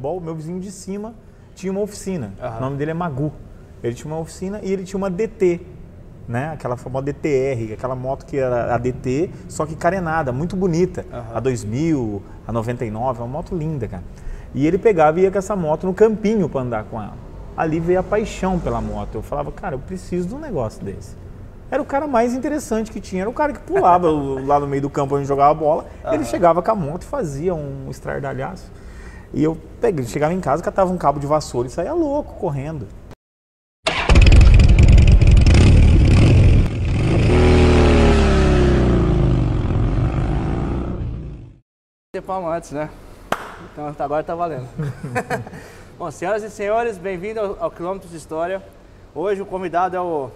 futebol, meu vizinho de cima tinha uma oficina. Aham. O nome dele é Magu. Ele tinha uma oficina e ele tinha uma DT, né? Aquela famosa DTR, aquela moto que era a DT, só que carenada, muito bonita. Aham. A 2000, a 99, é uma moto linda, cara. E ele pegava e ia com essa moto no campinho para andar com ela. Ali veio a paixão pela moto. Eu falava, cara, eu preciso de um negócio desse. Era o cara mais interessante que tinha. Era o cara que pulava lá no meio do campo onde jogava bola. Ele chegava com a moto e fazia um estardalhaço. E eu peguei, chegava em casa, catava um cabo de vassoura e saía louco correndo. Ter palma antes, né? Então agora tá valendo. Bom, senhoras e senhores, bem-vindos ao, ao Quilômetros de História. Hoje o convidado é o,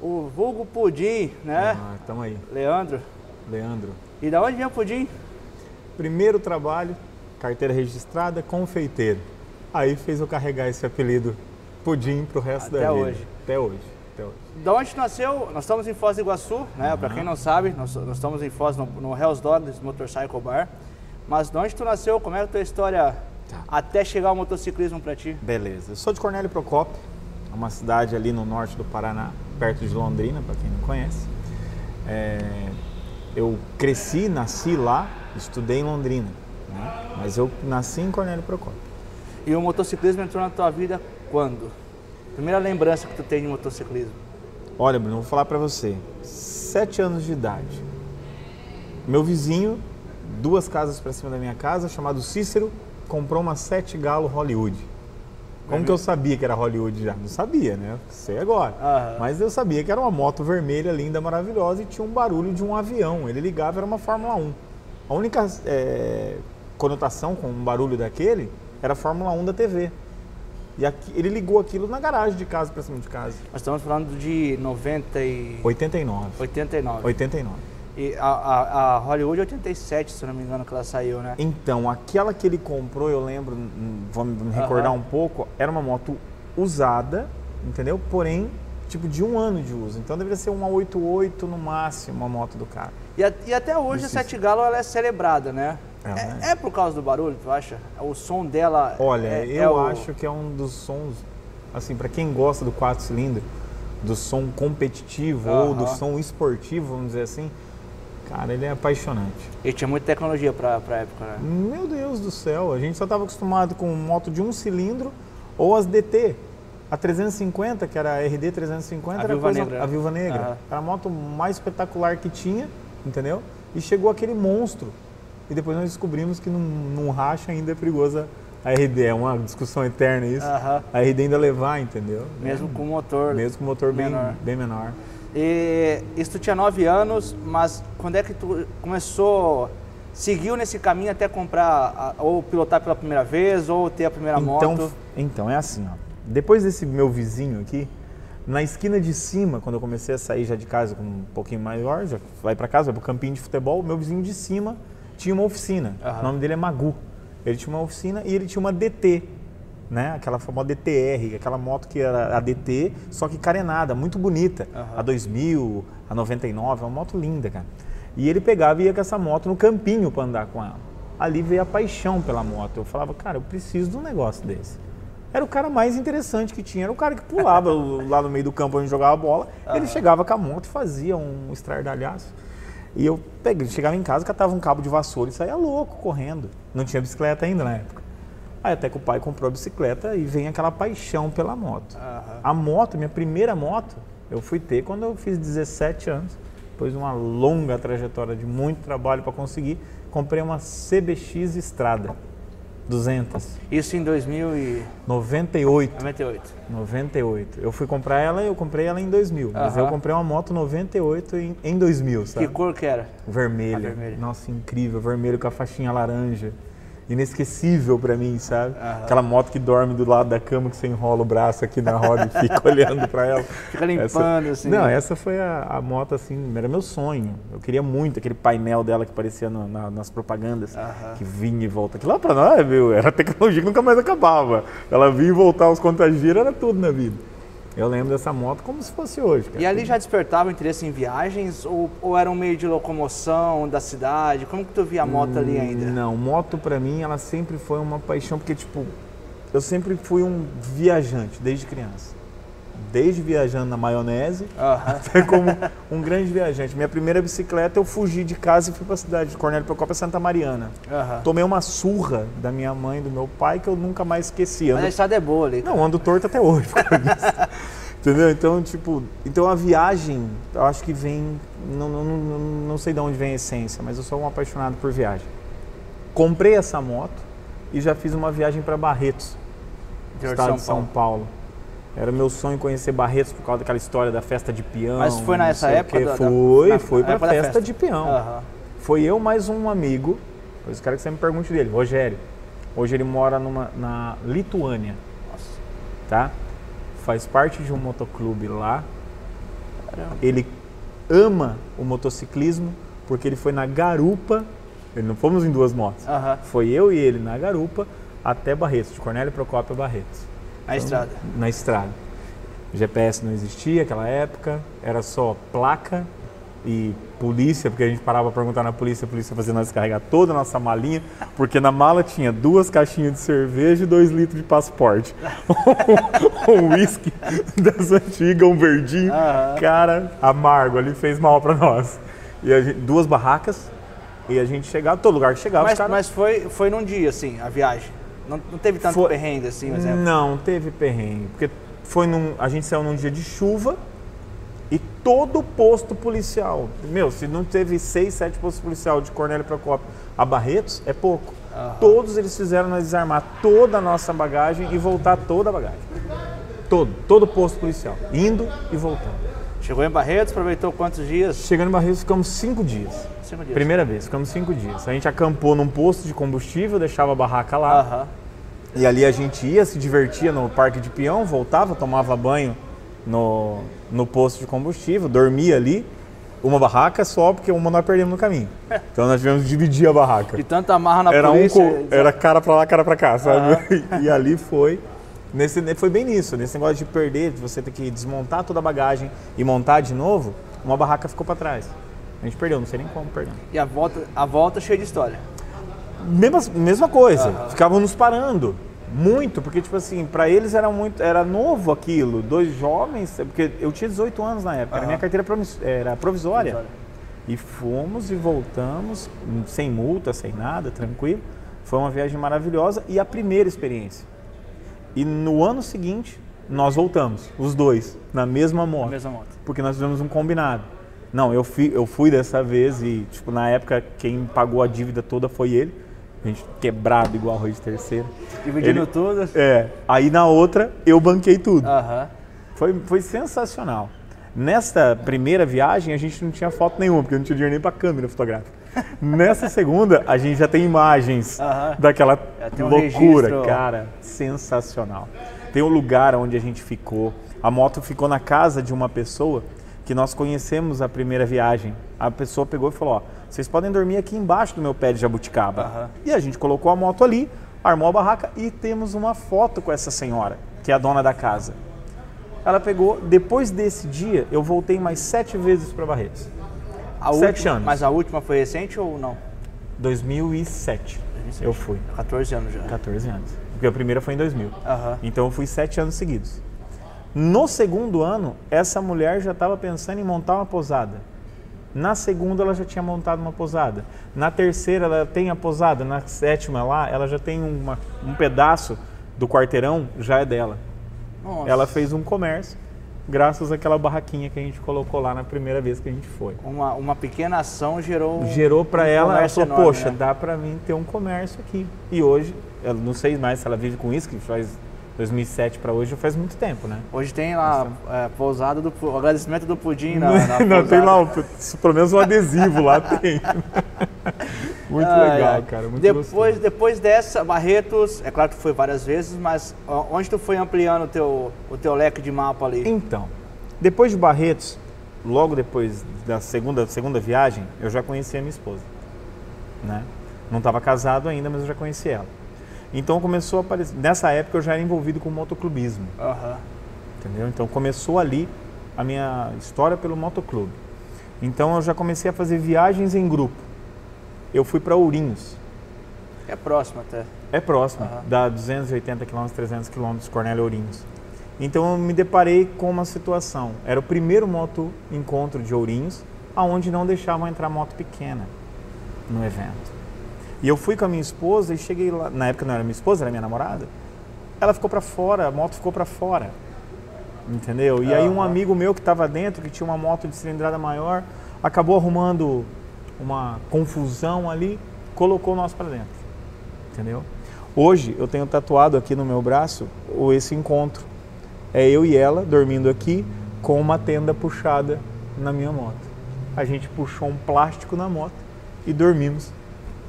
o vulgo Pudim, né? Ah, tamo aí. Leandro. Leandro. E da onde vem o Pudim? Primeiro trabalho, carteira registrada, confeiteiro. Aí fez eu carregar esse apelido Pudim pro resto Até da vida. hoje. Até hoje. Até hoje. Da onde nasceu? Nós estamos em Foz do Iguaçu, né? Pra quem não sabe, nós, nós estamos em Foz, no, no Hell's Dogs Motorcycle Bar. Mas de onde tu nasceu? Como é a tua história Tá. até chegar ao motociclismo pra ti? Beleza. Eu sou de Cornélio Procópio, uma cidade ali no norte do Paraná, perto de Londrina, para quem não conhece. É, eu cresci, nasci lá, estudei em Londrina? Mas eu nasci em Cornélio Procópio. E o motociclismo entrou na tua vida quando? Primeira lembrança que tu tem de motociclismo? Olha, Bruno, eu vou falar para você. Sete anos de idade. Meu vizinho, duas casas para cima da minha casa, chamado Cícero, comprou uma Sete Galo Hollywood. Como que eu sabia que era Hollywood já? Não sabia, né? Sei agora. Aham. Mas eu sabia que era uma moto vermelha, linda, maravilhosa e tinha um barulho de um avião. Ele ligava, era uma Fórmula 1. A única é, conotação com um barulho daquele era a Fórmula 1 da TV. E aqui- ele ligou aquilo na garagem de casa, para cima de casa. Nós estamos falando de 90 e... 89. 89. 89. E a, a, a Hollywood 87, se eu não me engano, que ela saiu, né? Então, aquela que ele comprou, eu lembro, vou me recordar Aham. um pouco, era uma moto usada, entendeu? Porém, tipo de um ano de uso. Então deveria ser uma 88 no máximo a moto do cara. E, a- e até hoje a Isso, Sete Galo ela é celebrada, né? Ela É, é por causa do barulho, tu acha? O som dela. Olha, é, eu é o- acho que é um dos sons, assim, para quem gosta do 4 cilindros, do som competitivo ou do som esportivo, vamos dizer assim, cara, ele é apaixonante. E tinha muita tecnologia pra, pra época, né? Meu Deus do céu, a gente só estava acostumado com moto de um cilindro ou as DT. A 350, que era a RD 350, A era Viúva coisa, Negra. a Viúva Negra. Aham. Era a moto mais espetacular que tinha, entendeu? E chegou aquele monstro. E depois nós descobrimos que num, num racha ainda é perigosa a RD. É uma discussão eterna isso. A RD ainda levar, entendeu? Mesmo com o motor. Mesmo com o motor bem menor. bem menor. E isso tu tinha 9 anos, mas quando é que tu começou, seguiu nesse caminho até comprar, ou pilotar pela primeira vez, ou ter a primeira Então, moto? então, é assim, ó. Depois desse meu vizinho aqui, na esquina de cima, quando eu comecei a sair já de casa com um pouquinho maior, já vai pra casa, vai pro campinho de futebol, meu vizinho de cima tinha uma oficina. Aham. O nome dele é Magu. Ele tinha uma oficina e ele tinha uma DT, né? Aquela famosa DTR, aquela moto que era a DT, só que carenada, muito bonita. Aham. A 2000, a 99, é uma moto linda, cara. E ele pegava e ia com essa moto no campinho para andar com ela. Ali veio a paixão pela moto. Eu falava, cara, eu preciso de um negócio desse. Era o cara mais interessante que tinha. Era o cara que pulava lá no meio do campo onde jogava bola. Ele chegava com a moto e fazia um estardalhaço. E eu peguei, chegava em casa, catava um cabo de vassoura e saía louco correndo. Não tinha bicicleta ainda na época. Aí até que o pai comprou a bicicleta e vem aquela paixão pela moto. Aham. A moto, minha primeira moto, eu fui ter quando eu fiz 17 anos. Depois de uma longa trajetória de muito trabalho para conseguir, comprei uma CBX Estrada 200, Isso em 2098. 98. 98. Eu fui comprar ela, eu comprei ela em 2000, mas Aham. eu comprei uma moto 98 em, em 2000, sabe? Que cor que era? Vermelha. A vermelha. Nossa, incrível, vermelho com a faixinha laranja. Inesquecível pra mim, sabe? Aham. Aquela moto que dorme do lado da cama que você enrola o braço aqui na roda e fica olhando pra ela. Fica limpando, assim. Não, essa foi a, a moto assim, era meu sonho. Eu queria muito aquele painel dela que aparecia no- na- nas propagandas, Aham. que vinha e volta. Aquilo lá pra nós, viu? Era tecnologia que nunca mais acabava. Ela vinha e voltar os contagiros, era tudo na vida. Eu lembro dessa moto como se fosse hoje. Cara. E ali já despertava interesse em viagens ou, ou era um meio de locomoção da cidade? Como que tu via a moto ali ainda? Não, moto pra mim ela sempre foi uma paixão porque tipo eu sempre fui um viajante desde criança. Desde viajando na maionese até como um grande viajante. Minha primeira bicicleta eu fugi de casa e fui para a cidade de Cornélio Procópio, Santa Mariana. Tomei uma surra da minha mãe e do meu pai que eu nunca mais esqueci. Mas a Ando- estrada é boa ali. Não, ando torto até hoje. Entendeu? Então, tipo, então a viagem, eu acho que vem, não, não, não, não sei de onde vem a essência, mas eu sou um apaixonado por viagem. Comprei essa moto e já fiz uma viagem para Barretos, Interior estado de de São Paulo. Era meu sonho conhecer Barretos por causa daquela história da festa de peão. Mas foi nessa época da- Foi, foi pra festa, festa. de peão. Aham. Foi eu mais um amigo, eu quero que você me pergunte dele, Rogério. Hoje ele mora numa, na Lituânia, Nossa. tá? Faz parte de um motoclube lá. Caramba. Ele ama o motociclismo porque ele foi na garupa. Ele não fomos em duas motos. Aham. Foi eu e ele na garupa até Barretos, de Cornélio Procópio a Barretos. A estrada. Na estrada. GPS não existia naquela época, era só placa e polícia, porque a gente parava para perguntar na polícia, a polícia fazia nós carregar toda a nossa malinha, porque na mala tinha duas caixinhas de cerveja e dois litros de passaporte. um uísque das antigas, um verdinho, Aham. cara, amargo, ali fez mal para nós. E gente- duas barracas, e a gente chegava, todo lugar que chegava, Mas, os caras... mas foi, foi num dia, assim, a viagem. Não, não teve tanto Foi- perrengue, assim, por exemplo. Não, teve perrengue. Porque foi num, a gente saiu num dia de chuva e todo posto policial. Meu, se não teve seis, sete postos policial de Cornélio Procópio a Barretos, é pouco. Aham. Todos eles fizeram nós desarmar toda a nossa bagagem e voltar toda a bagagem. Todo, todo posto policial. Indo e voltando. Chegou em Barretos, aproveitou quantos dias? Chegando em Barretos, ficamos cinco dias. Cinco dias. Primeira vez, ficamos cinco dias. A gente acampou num posto de combustível, deixava a barraca lá. Aham. E ali a gente ia, se divertia no parque de peão, voltava, tomava banho no, no posto de combustível, dormia ali. Uma barraca só, porque uma nós perdemos no caminho. Então nós tivemos que dividir a barraca. De tanta amarra na Era um polícia. co- era cara pra lá, cara pra cá, sabe? E ali foi. Nesse, foi bem nisso, nesse negócio de perder, de você ter que desmontar toda a bagagem e montar de novo, uma barraca ficou pra trás. A gente perdeu, não sei nem como perdeu. E a volta, a volta cheia de história. Mesma, mesma coisa, Aham. ficavam nos parando muito, porque tipo assim, pra eles era muito, era novo aquilo, dois jovens, porque eu tinha 18 anos na época, era Aham. minha carteira era provisória. Provisória. E fomos e voltamos, sem multa, sem nada, tranquilo. Foi uma viagem maravilhosa e a primeira experiência. E no ano seguinte, nós voltamos, os dois, na mesma moto mesma moto. porque nós fizemos um combinado. Não, eu fui, eu fui dessa vez e, tipo, na época quem pagou a dívida toda foi ele. A gente quebrado igual arroz de terceira. Dividindo Ele- tudo. É, aí na outra eu banquei tudo. Aham. Foi, foi sensacional. Nesta primeira viagem a gente não tinha foto nenhuma, porque não tinha dinheiro nem pra câmera fotográfica. Nessa segunda a gente já tem imagens daquela um loucura, registro. cara, sensacional. Tem um lugar onde a gente ficou. A moto ficou na casa de uma pessoa que nós conhecemos a primeira viagem. A pessoa pegou e falou: Ó, vocês podem dormir aqui embaixo do meu pé de jabuticaba. E a gente colocou a moto ali, armou a barraca e temos uma foto com essa senhora, que é a dona da casa. Ela pegou, depois desse dia, eu voltei mais sete vezes para Barretos. A Sete última, anos. Mas a última foi recente ou não? 2007 eu fui, 14 anos já. 14 anos. Porque a primeira foi em 2000. Aham. Então eu fui sete anos seguidos. No segundo ano, essa mulher já estava pensando em montar uma posada. Na segunda, ela já tinha montado uma posada. Na terceira, ela tem a posada. Na sétima, lá, ela já tem uma- um pedaço do quarteirão, já é dela. Nossa. Ela fez um comércio, graças àquela barraquinha que a gente colocou lá na primeira vez que a gente foi. Uma, uma pequena ação gerou. Gerou para um ela, ela falou, enorme, poxa, né? dá para mim ter um comércio aqui. E hoje, eu não sei mais se ela vive com isso, que faz 2007 para hoje, já faz muito tempo, né? Hoje tem lá é, pousada do o agradecimento do pudim na, na não, tem lá, um- pelo menos um adesivo lá tem. muito Ai, legal, ai. cara, muito depois, gostoso. depois dessa, Barretos, é claro que foi várias vezes, mas onde tu foi ampliando o teu, o teu leque de mapa ali? Então, depois de Barretos, logo depois da segunda, segunda viagem, eu já conheci a minha esposa. Né? Não estava casado ainda, mas eu já conheci ela. Então começou a aparecer. Nessa época eu já era envolvido com motoclubismo. Aham. entendeu? Então começou ali a minha história pelo motoclube. Então eu já comecei a fazer viagens em grupo. Eu fui para Ourinhos. É próximo até. É próximo, Aham. dá 280 km, 300 km, Cornélio Ourinhos. Então eu me deparei com uma situação. Era o primeiro moto encontro de Ourinhos, aonde não deixavam entrar moto pequena no evento. E eu fui com a minha esposa e cheguei lá, na época não era minha esposa, era minha namorada. Ela ficou para fora, a moto ficou para fora. Entendeu? E aí um amigo meu que estava dentro, que tinha uma moto de cilindrada maior, acabou arrumando uma confusão ali, colocou nós para dentro. Entendeu? Hoje eu tenho tatuado aqui no meu braço o- esse encontro. É eu e ela dormindo aqui com uma tenda puxada na minha moto. A gente puxou um plástico na moto e dormimos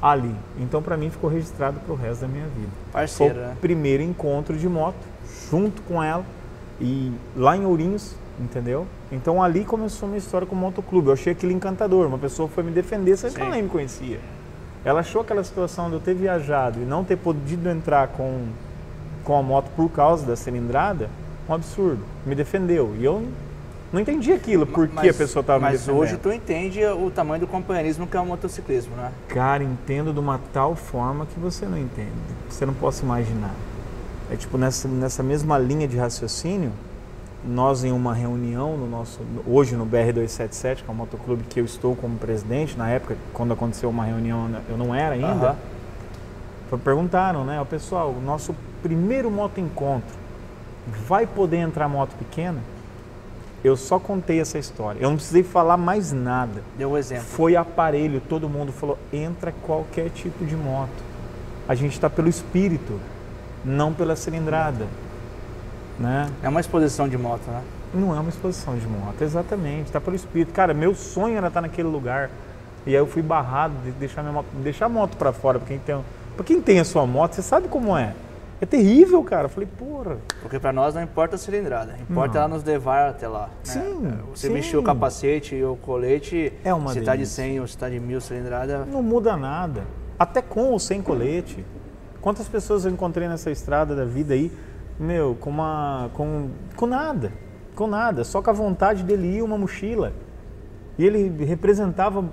ali. Então para mim ficou registrado para o resto da minha vida. Foi Parceiro, o né? primeiro encontro de moto junto com ela e lá em Ourinhos, entendeu? Então ali começou a minha história com o motoclube. Eu achei aquilo encantador. Uma pessoa foi me defender, sendo que ela nem me conhecia. Ela achou aquela situação de eu ter viajado e não ter podido entrar com, com a moto por causa da cilindrada um absurdo. Me defendeu. E eu não entendi aquilo, por que Mas- a pessoa estava me Mas defendendo. hoje tu entende o tamanho do companheirismo que é o motociclismo, né? Cara, entendo de uma tal forma que você não entende. Você não possa imaginar. É tipo nessa, nessa mesma linha de raciocínio, nós em uma reunião no nosso hoje no BR277, que é o motoclube que eu estou como presidente, na época quando aconteceu uma reunião eu não era ainda. Foi- Perguntaram, né, o pessoal, o nosso primeiro moto encontro vai poder entrar moto pequena? Eu só contei essa história. Eu não precisei falar mais nada. Deu um exemplo. Foi aparelho, todo mundo falou: entra qualquer tipo de moto. A gente está pelo espírito, não pela cilindrada. Né? É uma exposição de moto, né? Não é uma exposição de moto, exatamente, está pelo espírito. Cara, meu sonho era estar naquele lugar. E aí eu fui barrado de deixar, minha moto, deixar a moto para fora. Pra quem, tem, pra quem tem a sua moto, você sabe como é. É terrível, cara. Eu falei, porra. Porque pra nós não importa a cilindrada, importa Não. ela nos levar até lá. né? Sim, Você sim. o capacete e o colete, É uma se tá de delícia. 100 ou se tá de 1000 cilindrada, Não muda nada. Até com ou sem colete. Quantas pessoas eu encontrei nessa estrada da vida aí, meu, com uma. com, com nada. Com nada. Só com a vontade dele ir uma mochila. E ele representava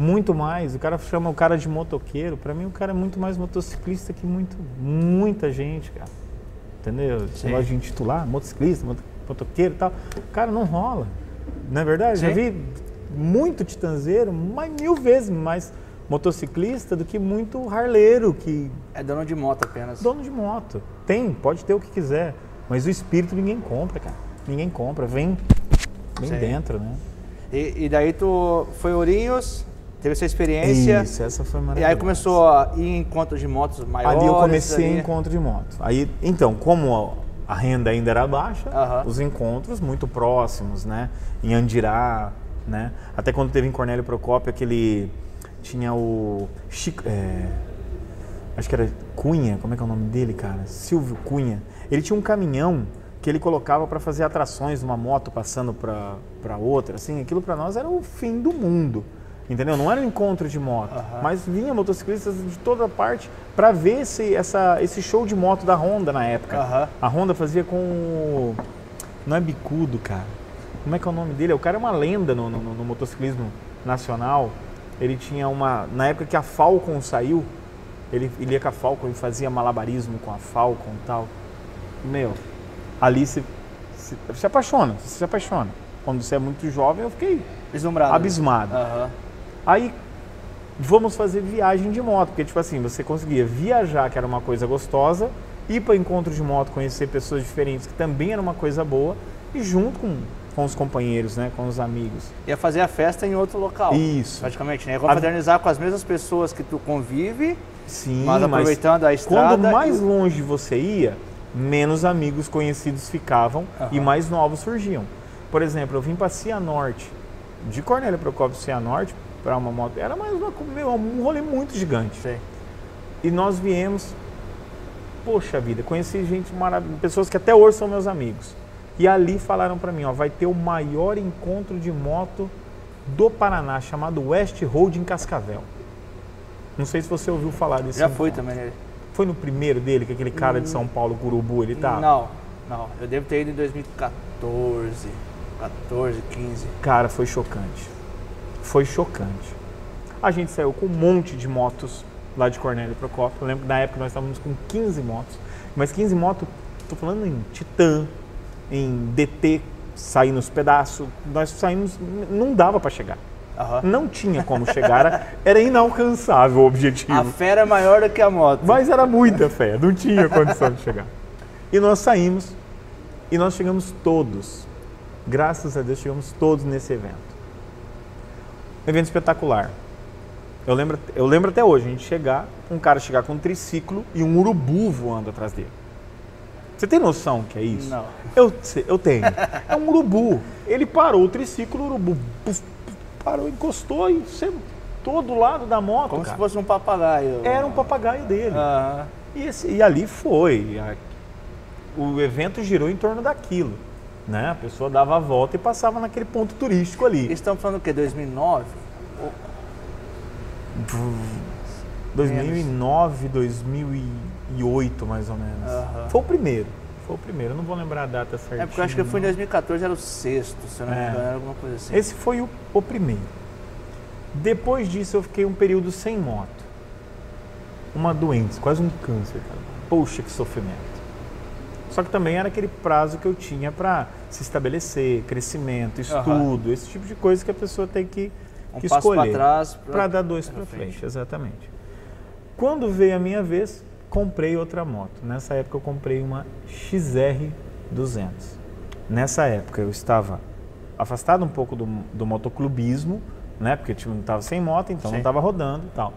muito mais. O cara chama o cara de motoqueiro. Pra mim, o cara é muito mais motociclista que muito, muita gente, cara. Entendeu? Esse negócio de intitular, motociclista, moto- motoqueiro e tal. Cara, não rola. Não é verdade? Já Sim. vi muito titanzeiro, mas mil vezes mais motociclista do que muito harleiro, que é dono de moto apenas. dono de moto. Tem, pode ter o que quiser, mas o espírito ninguém compra, cara. Ninguém compra, vem, vem Sim. dentro, né? E, e daí tu foi Ourinhos, teve essa experiência, Isso, essa foi e maravilhosa. aí começou a ir em encontros de motos maiores. Ali eu comecei ali. em encontro de moto. Aí, então, como a renda ainda era baixa, Aham. os encontros muito próximos, né? Em Andirá, né? Até quando teve em Cornélio Procópio, aquele tinha o Chico, é, acho que era Cunha, como é que é o nome dele, cara? Silvio Cunha. Ele tinha um caminhão que ele colocava para fazer atrações de uma moto passando para outra, assim, aquilo para nós era o fim do mundo. Entendeu? Não era um encontro de moto, Aham. mas vinha motociclistas de toda parte para ver esse, essa, esse show de moto da Honda na época. Aham. A Honda fazia com. Não é bicudo, cara. Como é que é o nome dele? O cara é uma lenda no, no- no motociclismo nacional. Ele tinha uma... Na época que a Falcon saiu, ele, ele ia com a Falcon e fazia malabarismo com a Falcon e tal. Meu, ali se, se, se apaixona, você se apaixona. Quando você é muito jovem, eu fiquei Vislumbrado. abismado. Aham. Aí vamos fazer viagem de moto, porque tipo assim, você conseguia viajar, que era uma coisa gostosa, ir para encontro de moto, conhecer pessoas diferentes, que também era uma coisa boa, e junto com, com os companheiros, né, com os amigos. Ia fazer a festa em outro local. Isso. Praticamente, né? Confraternizar com as mesmas pessoas que tu convive, Sim, mas aproveitando a estrada. quando mais e- longe você ia, menos amigos conhecidos ficavam e Aham. mais novos surgiam. Por exemplo, eu vim para Cianorte, de Cornélio Procópio Cianorte, para uma moto, era mais uma, meu, um rolê muito gigante. Sei. E nós viemos, poxa vida, conheci gente maravilhosa, pessoas que até hoje são meus amigos. E ali falaram para mim, ó, vai ter o maior encontro de moto do Paraná, chamado West Road em Cascavel. Não sei se você ouviu falar desse Já foi encontro. também. né? Foi no primeiro dele, que aquele cara de São Paulo, Curubu, ele tá? Não. Não, eu devo ter ido em 2014, 14, 15. Cara, foi chocante. Foi chocante. A gente saiu com um monte de motos lá de Cornélio Procópio. Eu lembro que na época nós estávamos com 15 motos. Mas 15 motos, tô falando em Titan, em DT, sair nos pedaços. Nós saímos, não dava para chegar. Aham. Não tinha como chegar, era, era inalcançável o objetivo. A fera maior do que a moto. Mas era muita fé, não tinha condição de chegar. E nós saímos e nós chegamos todos, graças a Deus, chegamos todos nesse evento. Um evento espetacular. Eu lembro, eu lembro até hoje, a gente chegar, um cara chegar com um triciclo e um urubu voando atrás dele. Você tem noção que é isso? Não. Eu, eu tenho. É um urubu. Ele parou o triciclo, o urubu puf, puf, parou, encostou e sentou do lado da moto. Como cara. se fosse um papagaio. Era um papagaio dele. Aham. E, esse- e ali foi. A- o evento girou em torno daquilo. Né? A pessoa dava a volta e passava naquele ponto turístico ali. Estamos falando o quê? 2009? 2009, 2008 mais ou menos. Aham. Foi o primeiro. Foi o primeiro. Eu não vou lembrar a data certinha. É porque eu acho que fui em não. 2014, era o sexto, se não me É. engano, era alguma coisa assim. Esse foi o, o primeiro. Depois disso eu fiquei um período sem moto. Uma doença, quase um câncer, cara. Poxa, que sofrimento. Só que também era aquele prazo que eu tinha para se estabelecer, crescimento, estudo, esse tipo de coisa que a pessoa tem que, um que passo para escolher. trás. Para dar dois para frente. frente, exatamente. Quando veio a minha vez, comprei outra moto. Nessa época eu comprei uma XR 200. Nessa época eu estava afastado um pouco do, do motoclubismo, né? Porque eu não estava sem moto, então Sim. não estava rodando e tal.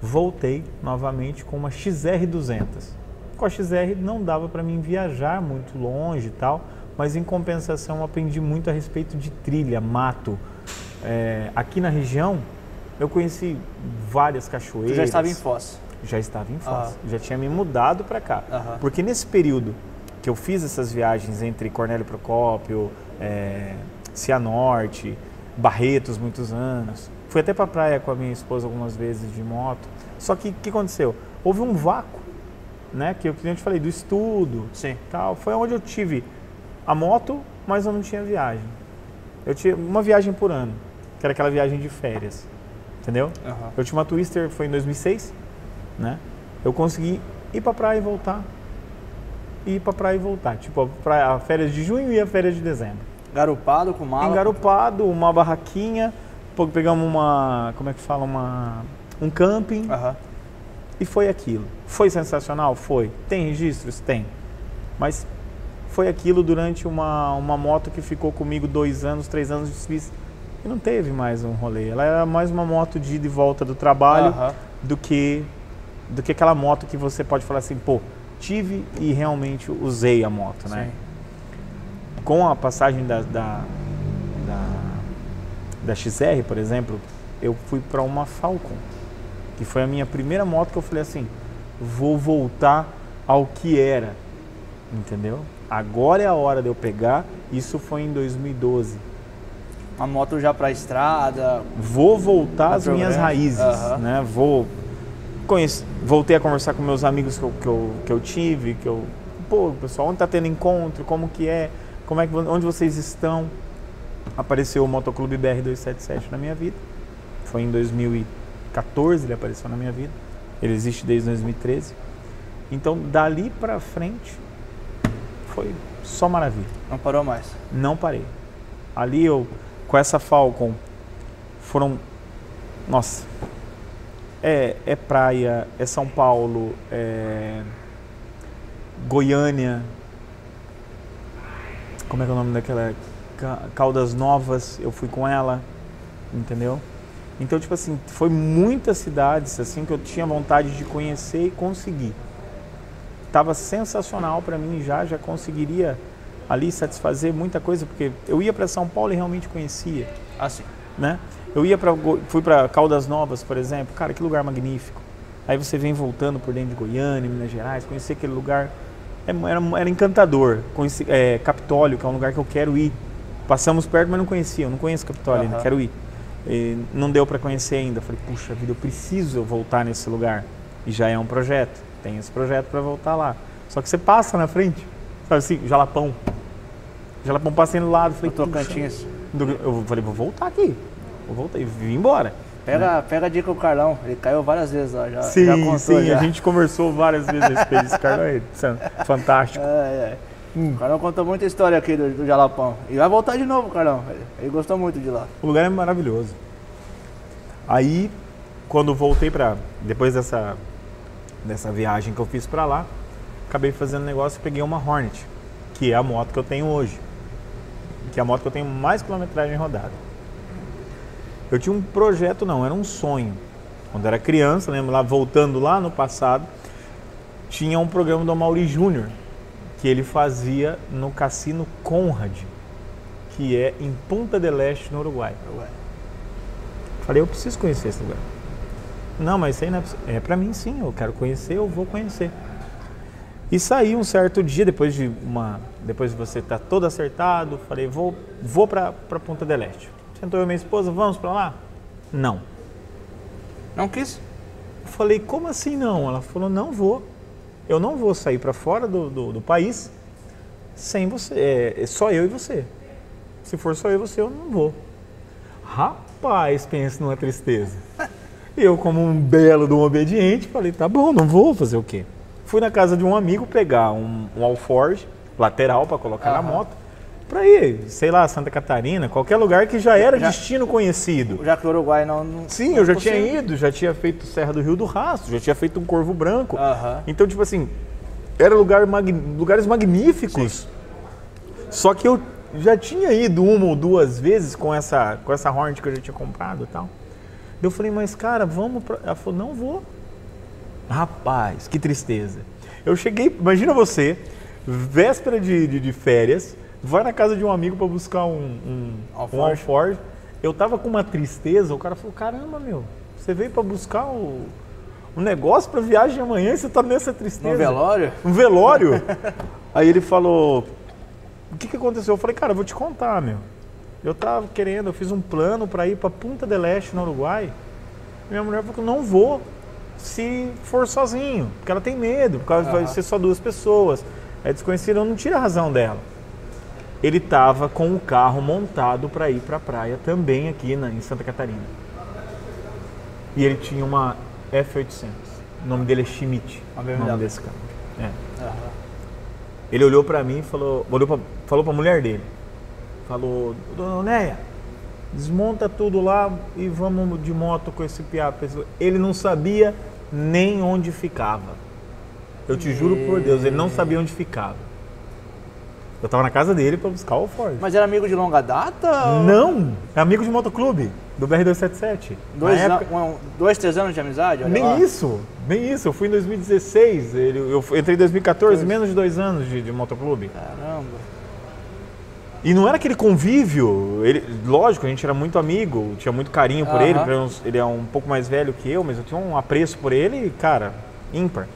Voltei novamente com uma XR 200. Com a XR não dava para mim viajar muito longe e tal, mas em compensação aprendi muito a respeito de trilha, mato. É, aqui na região eu conheci várias cachoeiras. Tu já estava em Foz. Já estava em Foz. Aham. Já tinha me mudado para cá. Aham. Porque nesse período que eu fiz essas viagens entre Cornélio Procópio, é, Cianorte, Barretos, muitos anos. Fui até para praia com a minha esposa algumas vezes de moto. Só que o que aconteceu? Houve um vácuo, né? Que eu, que eu te falei, do estudo, Sim. tal. Foi onde eu tive a moto, mas eu não tinha viagem. Eu tinha uma viagem por ano, que era aquela viagem de férias, entendeu? Aham. Eu tinha uma Twister, foi em 2006, né? Eu consegui ir pra praia e voltar. Ir pra praia e voltar. Tipo, a, praia, a férias de junho e a férias de dezembro. Garupado com mala. Engarupado, uma barraquinha, pegamos uma, como é que fala, uma, um camping Aham. e foi aquilo. Foi sensacional? Foi. Tem registros? Tem. Mas foi aquilo durante uma, uma moto que ficou comigo dois anos, três anos de serviço e não teve mais um rolê. Ela era mais uma moto de ida e volta do trabalho Aham. do que do que aquela moto que você pode falar assim, pô, tive e realmente usei a moto, né? Sim. Com a passagem da, da, da, da XR, por exemplo, eu fui para uma Falcon, que foi a minha primeira moto que eu falei assim, vou voltar ao que era, entendeu? Agora é a hora de eu pegar, isso foi em 2012. Uma moto já pra estrada. Vou voltar às minhas raízes, Aham. né? Vou conhece, voltei a conversar com meus amigos que eu, que eu, que eu tive, que eu, pô, pessoal, onde tá tendo encontro, como que é, como é que, onde vocês estão? Apareceu o Motoclube BR 277 na minha vida. Foi em 2014 ele apareceu na minha vida. Ele existe desde 2013. Então, dali pra frente foi só maravilha Não parou mais. não parei. Ali eu, com essa Falcon, foram. Nossa. É, é praia, é São Paulo, é. Goiânia. Como é que é o nome daquela. Ca- Caldas Novas, eu fui com ela, entendeu? Então, tipo assim, foi muitas cidades assim que eu tinha vontade de conhecer e conseguir. Tava sensacional para mim já, já conseguiria ali satisfazer muita coisa, porque eu ia para São Paulo e realmente conhecia, Assim. né? Eu ia para fui para Caldas Novas, por exemplo, cara, que lugar magnífico. Aí você vem voltando por dentro de Goiânia, Minas Gerais, conhecer aquele lugar é- era, era encantador. Conheci, é, Capitólio, que é um lugar que eu quero ir. Passamos perto, mas não conhecia. Eu não conheço Capitólio ainda, Aham. quero ir. E não deu para conhecer ainda. Falei, puxa vida, eu preciso voltar nesse lugar. E já é um projeto. Tem esse projeto para voltar lá. Só que você passa na frente, Sabe assim, jalapão. Jalapão passei no lado, falei, Tocantins. Eu falei, vou voltar aqui. Vou voltar e vim embora. Pega, pega a dica com o Carlão. Ele caiu várias vezes lá. Já, Sim, já contou, sim, já. a gente conversou várias vezes a respeito desse cara, é fantástico. É, é. Hum. O Carlão contou muita história aqui do, do Jalapão. E vai voltar de novo, Carlão. Ele, ele gostou muito de lá. O lugar é maravilhoso. Aí, quando voltei para depois dessa dessa viagem que eu fiz para lá, acabei fazendo negócio e peguei uma Hornet, que é a moto que eu tenho hoje. Que é a moto que eu tenho mais quilometragem rodada. Eu tinha um projeto, não, era um sonho. Quando era criança, lembro lá, voltando lá no passado, tinha um programa do Mauri Júnior, que ele fazia no Cassino Conrad, que é em Punta del Este, no Uruguai. Ué. Falei, eu preciso conhecer esse lugar. Não, mas isso aí não é, é pra mim sim, eu quero conhecer, eu vou conhecer. E saí um certo dia, depois de uma. Depois de você estar todo acertado, falei, vou, vou pra Punta del Este. Sentou eu e minha esposa, vamos pra lá? Não. Não quis? Eu falei, como assim não? Ela falou, não vou. Eu não vou sair para fora do, do, do país sem você. É, é só eu e você. Se for só eu e você, eu não vou. Rapaz, pense numa tristeza. Eu, como um belo de um obediente, falei, tá bom, não vou fazer o quê? Fui na casa de um amigo pegar um, um alforge lateral para colocar na Aham. moto. Pra ir, sei lá, Santa Catarina, qualquer lugar que já era Já- destino conhecido. Já que o Uruguai não. não Sim, não eu já tinha ido, já tinha feito Serra do Rio do Rastro, já tinha feito um Corvo Branco. Aham. Então, tipo assim, eram lugar mag- lugares magníficos. Só que eu já tinha ido uma ou duas vezes com essa, com essa Hornet que eu já tinha comprado e tal. Eu falei, mas cara, vamos pra... Ela falou, não vou. Rapaz, que tristeza. Eu cheguei, imagina você, véspera de, de, de férias, vai na casa de um amigo para buscar um, um, um Alforge. alforge. Eu tava com uma tristeza, o cara falou, caramba, meu, você veio para buscar o, um negócio para viagem amanhã e você tá nessa tristeza. No velório? Um velório? Aí ele falou, o que, que aconteceu? Eu falei, cara, eu vou te contar, meu. Eu tava querendo, eu fiz um plano para ir para Punta del Este, no Uruguai. Minha mulher falou não vou se for sozinho, porque ela tem medo, porque causa vai ser só duas pessoas. É desconhecido, eu não tiro a razão dela. Ele tava com o carro montado para ir para a praia também aqui na, em Santa Catarina. E ele tinha uma F800. O nome dele é Schmidt. O nome desse carro. É. Aham. Ele olhou pra mim e falou, olhou pra, falou pra mulher dele. Falou, Dona Neia, desmonta tudo lá e vamos de moto com esse piá. Ele não sabia nem onde ficava. Eu te juro por Deus, ele não sabia onde ficava. Eu tava na casa dele pra buscar o Ford. Mas era amigo de longa data? ou- Não! É amigo de motoclube, do BR-277. Dois, Na época- um- dois, três anos de amizade? Nem lá. isso, nem isso. Eu fui em 2016, ele, eu entrei em 2014, Dois. menos de dois anos de, de motoclube. Caramba. E não era aquele convívio, ele, lógico, a gente era muito amigo, tinha muito carinho por ele, ele é um pouco mais velho que eu, mas eu tinha um apreço por ele, cara, ímpar.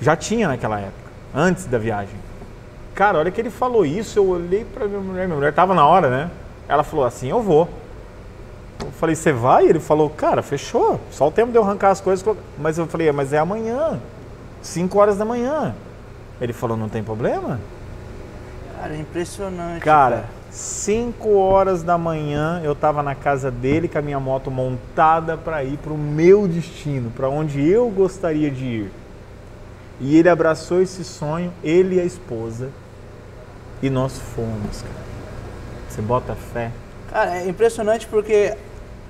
Já tinha naquela época, antes da viagem. Cara, a hora que ele falou isso, eu olhei pra minha mulher, minha mulher tava na hora, né? Ela falou assim, eu vou. Eu falei, você vai? Ele falou, cara, fechou, só o tempo de eu arrancar as coisas. colocar." Mas eu falei, mas é amanhã, 5 horas da manhã. Ele falou, não tem problema? Cara, é impressionante. Cara, 5 horas da manhã eu tava na casa dele com a minha moto montada para ir para o meu destino, para onde eu gostaria de ir. E ele abraçou esse sonho, ele e a esposa, e nós fomos, cara. Você bota fé? Cara, é impressionante porque,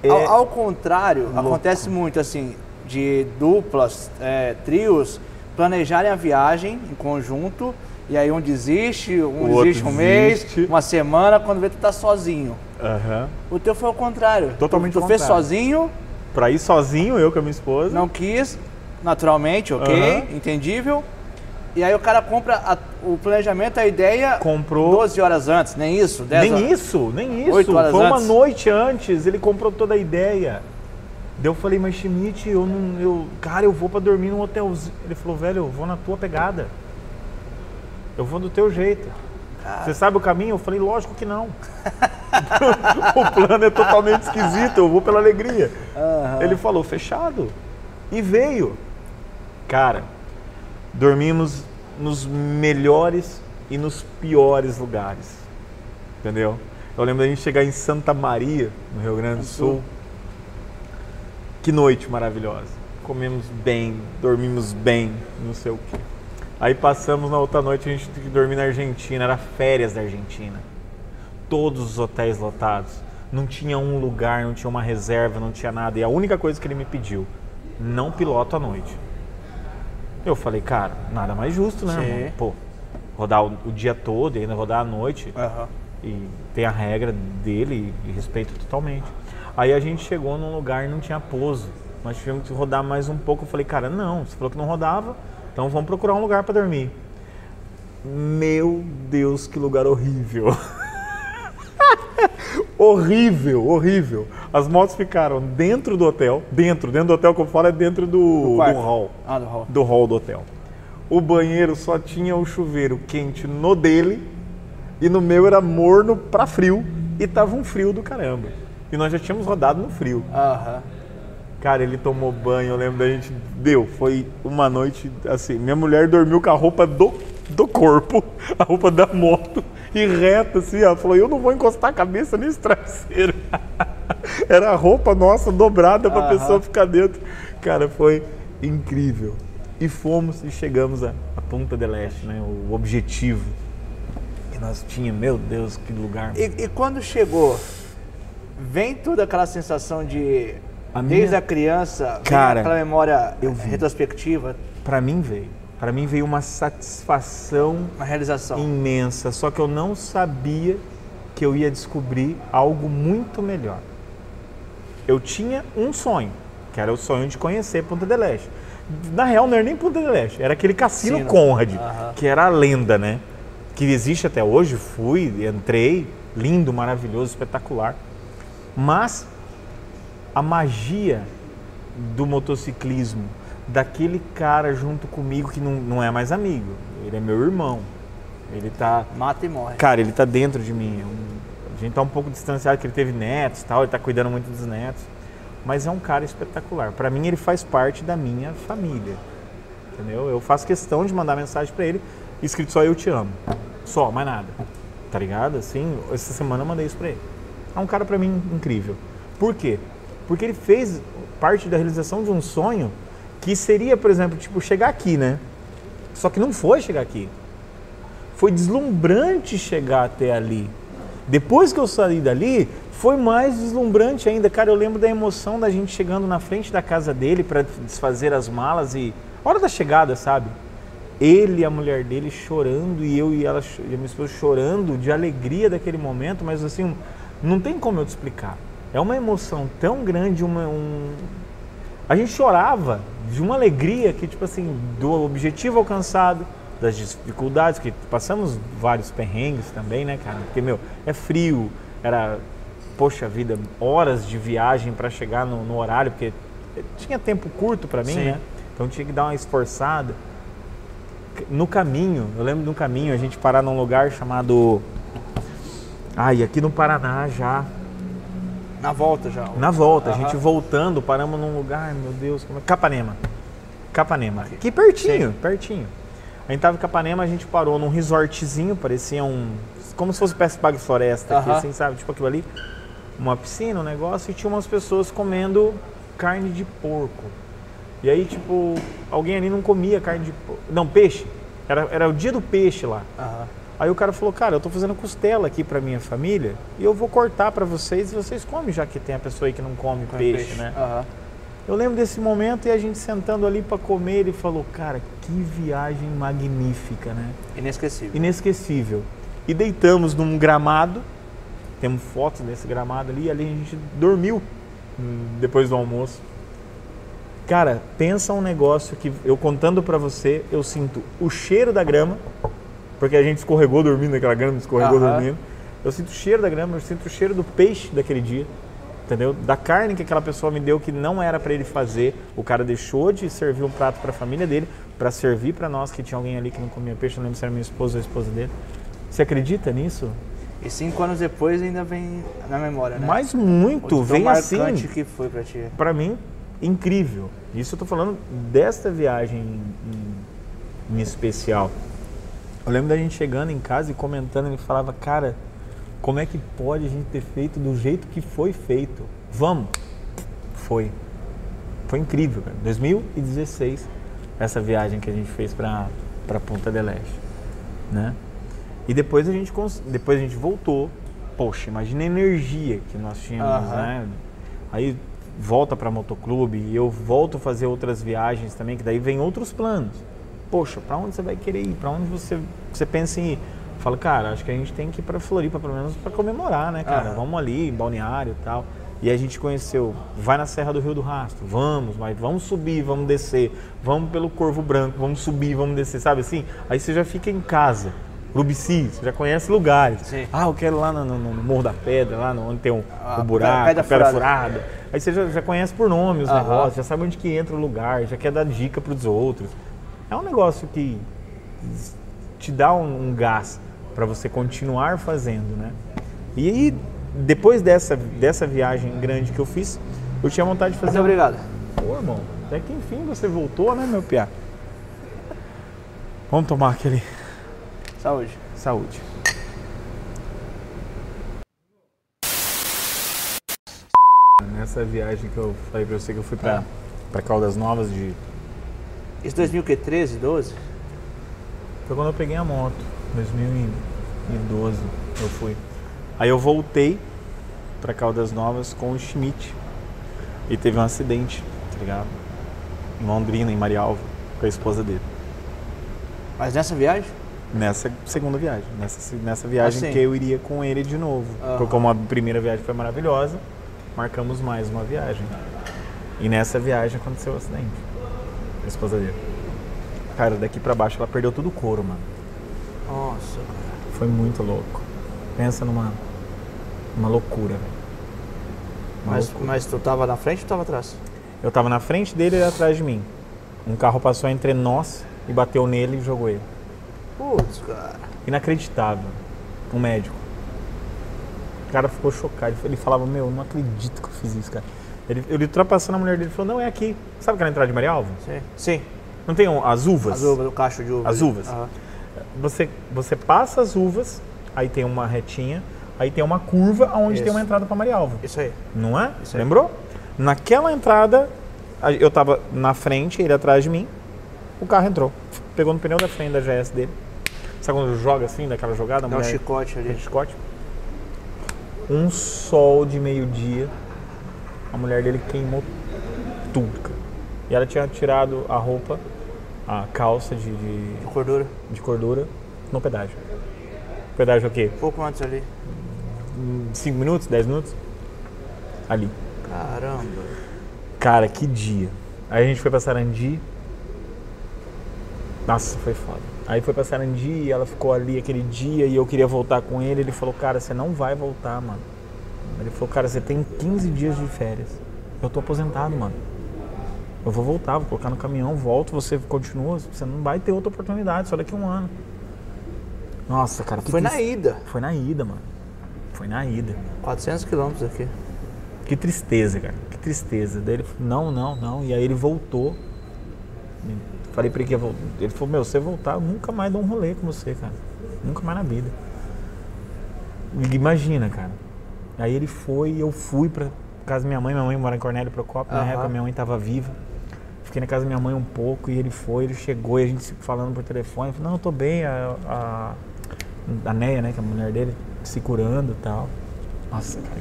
É ao, ao contrário, louco. acontece muito assim, de duplas, é, trios, planejarem a viagem em conjunto, e aí um desiste, um O desiste um mês, desiste. uma semana, quando vê tu tá sozinho. Aham. O teu foi o contrário. Totalmente tu, tu fez sozinho, Pra ir sozinho, eu com a minha esposa. não quis, naturalmente, ok, Aham. entendível. E aí o cara compra a- o planejamento, a ideia Comprou. 12 horas antes, nem isso? 10 Nem horas. isso, nem isso. Oito horas Foi uma antes. noite antes, ele comprou toda a ideia. Daí eu falei, mas Schmidt, eu não. Eu, cara, eu vou pra dormir num hotelzinho. Ele falou, velho, eu vou na tua pegada. Eu vou do teu jeito. Você sabe o caminho? Eu falei, lógico que não. o plano é totalmente esquisito, eu vou pela alegria. Aham. Ele falou, fechado. E veio. Cara, dormimos nos melhores e nos piores lugares. Entendeu? Eu lembro da gente chegar em Santa Maria, no Rio Grande do Sul. Que noite maravilhosa. Comemos bem, dormimos bem, não sei o quê. Aí passamos na outra noite, a gente tinha que dormir na Argentina, era férias da Argentina. Todos os hotéis lotados. Não tinha um lugar, não tinha uma reserva, não tinha nada. E a única coisa que ele me pediu, não piloto à noite. Eu falei, cara, nada mais justo, né, Sim. Pô, rodar o, o dia todo e ainda rodar à noite. Aham. E tem a regra dele e respeito totalmente. Aí a gente chegou num lugar e não tinha pouso. Nós tivemos que rodar mais um pouco. Eu falei, cara, não, você falou que não rodava, então vamos procurar um lugar para dormir. Meu Deus, que lugar horrível. horrível, horrível. As motos ficaram dentro do hotel, dentro, dentro do hotel que eu falo é dentro do, do quarto. hall Ah, do hall. do hall do hotel. O banheiro só tinha o chuveiro quente no dele e no meu era morno pra frio e tava um frio do caramba. E nós já tínhamos rodado no frio. Aham. Cara, ele tomou banho, eu lembro da gente. Deu, foi uma noite assim. Minha mulher dormiu com a roupa do, do corpo, a roupa da moto, e reta assim. Ela falou: Eu não vou encostar a cabeça nesse travesseiro. Era a roupa nossa dobrada pra Aham. pessoa ficar dentro. Cara, foi incrível. E fomos e chegamos a, a Punta del Este, né? O objetivo. E nós tínhamos, meu Deus, que lugar. E, e quando chegou, vem toda aquela sensação de. A desde minha- a criança, Cara, aquela memória retrospectiva, Pra mim veio. Pra mim veio uma satisfação uma realização. imensa, só que eu não sabia que eu ia descobrir algo muito melhor. Eu tinha um sonho, que era o sonho de conhecer Punta del Este. Na real, não era nem Punta del Este, era aquele cassino Cassino. Conrad, que era a lenda, né? Que existe até hoje. Fui, entrei, lindo, maravilhoso, espetacular. Mas a magia do motociclismo, daquele cara junto comigo que não, não é mais amigo, ele é meu irmão. Ele tá. Mata e morre. Cara, ele tá dentro de mim. é A gente tá um pouco distanciado, que ele teve netos e tal, ele tá cuidando muito dos netos. Mas é um cara espetacular. Pra mim, ele faz parte da minha família. Entendeu? Eu faço questão de mandar mensagem pra ele, escrito só eu te amo. Só, mais nada. Tá ligado? Assim, essa semana eu mandei isso pra ele. É um cara pra mim incrível. Por quê? Porque ele fez parte da realização de um sonho que seria, por exemplo, tipo, chegar aqui, né? Só que não foi chegar aqui. Foi deslumbrante chegar até ali. Depois que eu saí dali, foi mais deslumbrante ainda. Cara, eu lembro da emoção da gente chegando na frente da casa dele para desfazer as malas e. Hora da chegada, sabe? Ele e a mulher dele chorando e eu e ela e a minha esposa chorando de alegria daquele momento, mas assim, não tem como eu te explicar. É uma emoção tão grande, uma, um, a gente chorava de uma alegria que, tipo assim, do objetivo alcançado, das dificuldades, que passamos vários perrengues também, né, cara? Porque, meu, é frio, era, poxa vida, horas de viagem para chegar no, no horário, porque tinha tempo curto para mim, Sim. né? Então tinha que dar uma esforçada. No caminho, eu lembro no caminho, a gente parar num lugar chamado. Ai, aqui no Paraná já, Na volta já. na volta, a gente voltando, paramos num lugar, meu Deus, como é? Capanema. Capanema. Aqui pertinho, pertinho. A gente tava em Capanema, a gente parou num resortzinho, parecia um. Como se fosse Peste Pague Floresta, aqui, assim, sabe? Tipo aquilo ali. Uma piscina, um negócio, e tinha umas pessoas comendo carne de porco. E aí, tipo, alguém ali não comia carne de porco. Não, peixe. Era, era o dia do peixe lá. Aham. Aí o cara falou, cara, eu tô fazendo costela aqui pra minha família e eu vou cortar pra vocês e vocês comem, já que tem a pessoa aí que não come Com peixe, né? Aham. Eu lembro desse momento e a gente sentando ali pra comer, ele falou, cara, que viagem magnífica, né? Inesquecível. Inesquecível. E deitamos num gramado, temos fotos desse gramado ali, e ali a gente dormiu hum, depois do almoço. Cara, pensa um negócio que eu contando pra você, eu sinto o cheiro da grama, porque a gente escorregou dormindo naquela grama, escorregou Aham. dormindo. Eu sinto o cheiro da grama, eu sinto o cheiro do peixe daquele dia, entendeu? Da carne que aquela pessoa me deu que não era pra ele fazer. O cara deixou de servir um prato pra família dele pra servir pra nós que tinha alguém ali que não comia peixe, não lembro se era minha esposa ou a esposa dele. Você acredita nisso? E cinco anos depois ainda vem na memória, né? Mas O muito, tão vem assim. marcante que foi pra ti. Pra mim, incrível. Isso eu tô falando desta viagem em, em- em especial. Eu lembro da gente chegando em casa e comentando, ele falava, cara, como é que pode a gente ter feito do jeito que foi feito? Vamos! Foi. Foi incrível, cara. 2016, essa viagem que a gente fez para Ponta del Este, né? E depois a gente depois a gente voltou. Poxa, imagina a energia que nós tínhamos, uhum. né? Aí volta para motoclube e eu volto a fazer outras viagens também, que daí vem outros planos. Poxa, para onde você vai querer ir? Para onde você você pensa em ir? Fala, cara, acho que a gente tem que ir para Floripa pelo menos para comemorar, né, cara? Uhum. Vamos ali, balneário e tal. E a gente conheceu, vai na Serra do Rio do Rastro, vamos, mas vamos subir, vamos descer, vamos pelo Corvo Branco, vamos subir, vamos descer, sabe assim? Aí você já fica em casa. Rubici, você já conhece lugares. Sim. Ah, eu quero ir lá no, no, no, Morro da Pedra, lá no, onde tem um, ah, um buraco, pedra, pedra furada. furada. Aí você já, já, conhece por nome os negócios, já sabe onde que entra o lugar, já quer dar dica para os outros. É um negócio que te dá um, um gás para você continuar fazendo, né? E aí, depois dessa, dessa viagem grande que eu fiz, eu tinha vontade de fazer... Muito obrigado. Pô, irmão, até que enfim você voltou, né, meu piá? Vamos tomar aquele Saúde. Saúde. Nessa viagem que eu falei pra você que eu fui pra, é. pra Caldas Novas de. Isso 2013, 12? Foi quando eu peguei a moto. 2012 eu fui. Aí eu voltei pra Caldas Novas com o Schmidt. E teve um acidente, tá ligado? Em Londrina, em Marialva, com a esposa dele. Mas nessa viagem? Nessa segunda viagem. Nessa, nessa viagem assim. que eu iria com ele de novo. Uhum. Porque como a primeira viagem foi maravilhosa, marcamos mais uma viagem. E nessa viagem aconteceu o um acidente. A esposa dele. Cara, daqui pra baixo ela perdeu todo o couro, mano. Nossa, Foi muito louco. Pensa numa. Uma loucura, velho. Mas, loucura. mas tu tava na frente ou tava atrás? Eu tava na frente dele e ele atrás de mim. Um carro passou entre nós e bateu nele e jogou ele. Putz, cara. Inacreditável. Um médico. O cara ficou chocado. Ele falava, meu, não acredito que eu fiz isso, cara. Ele, ele ultrapassando a mulher dele falou, não, é aqui. Sabe aquela entrada de Maria Alva? Sim. Sim. Não tem um, as uvas? As uvas, o cacho de uvas. As uvas. Uhum. Você, você passa as uvas, aí tem uma retinha, aí tem uma curva onde Isso. tem uma entrada para Maria Alva. Isso aí. Não é? Isso Lembrou? Naquela entrada, eu tava na frente, ele atrás de mim, o carro entrou. Pegou no pneu da frente da GS dele. Sabe quando joga assim, daquela jogada? Dá um chicote ali. Um chicote. Um sol de meio-dia, a mulher dele queimou tudo, cara. E ela tinha tirado a roupa, a calça de, de, de cordura. De cordura no pedágio. O pedágio é o quê? Pouco antes ali. 5 minutos, 10 minutos? Ali. Caramba. Cara, que dia. Aí a gente foi pra Sarandi. Nossa, foi foda. Aí foi pra Sarandi e ela ficou ali aquele dia e eu queria voltar com ele. Ele falou, cara, você não vai voltar, mano. Ele falou, cara, você tem 15 dias de férias. Eu tô aposentado, mano. Eu vou voltar, vou colocar no caminhão, volto, você continua. Você não vai ter outra oportunidade, só daqui a um ano. Nossa, cara. Foi na ida. Foi na ida, mano. Foi na ida. 400 quilômetros aqui. Que tristeza, cara. Que tristeza. Daí ele falou, não, não, não. E aí ele voltou Falei pra ele que ia voltar. Ele falou, meu, você voltar, eu nunca mais dou um rolê com você, cara. Nunca mais na vida. Imagina, cara. Aí ele foi, eu fui pra casa da minha mãe, minha mãe mora em Cornélio Procópio, na época minha mãe tava viva. Fiquei na casa da minha mãe um pouco e ele foi, ele chegou e a gente falando por telefone. Falou, não, eu tô bem, a, a, a Neia, né, que é a mulher dele, se curando e tal. Nossa, cara,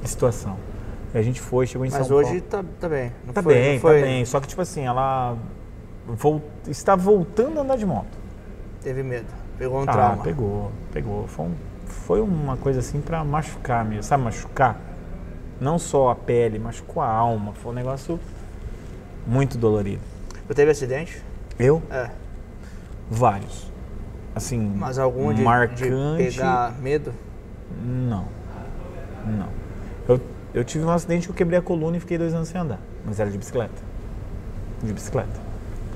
que situação. E a gente foi, chegou em Mas São Paulo. Mas hoje tá, tá bem. Não tá foi, bem, foi... tá bem. Só que, tipo assim, ela está voltando a andar de moto. Teve medo. Pegou um ah, trauma. Pegou, pegou. Foi, um, foi uma coisa assim para machucar mesmo. Sabe machucar? Não só a pele, machucou a alma. Foi um negócio muito dolorido. Você teve acidente? Eu? É. Vários. Assim, Mas algum de, marcante... de pegar medo? Não. Não. Eu, eu tive um acidente que eu quebrei a coluna e fiquei dois anos sem andar. Mas era de bicicleta. De bicicleta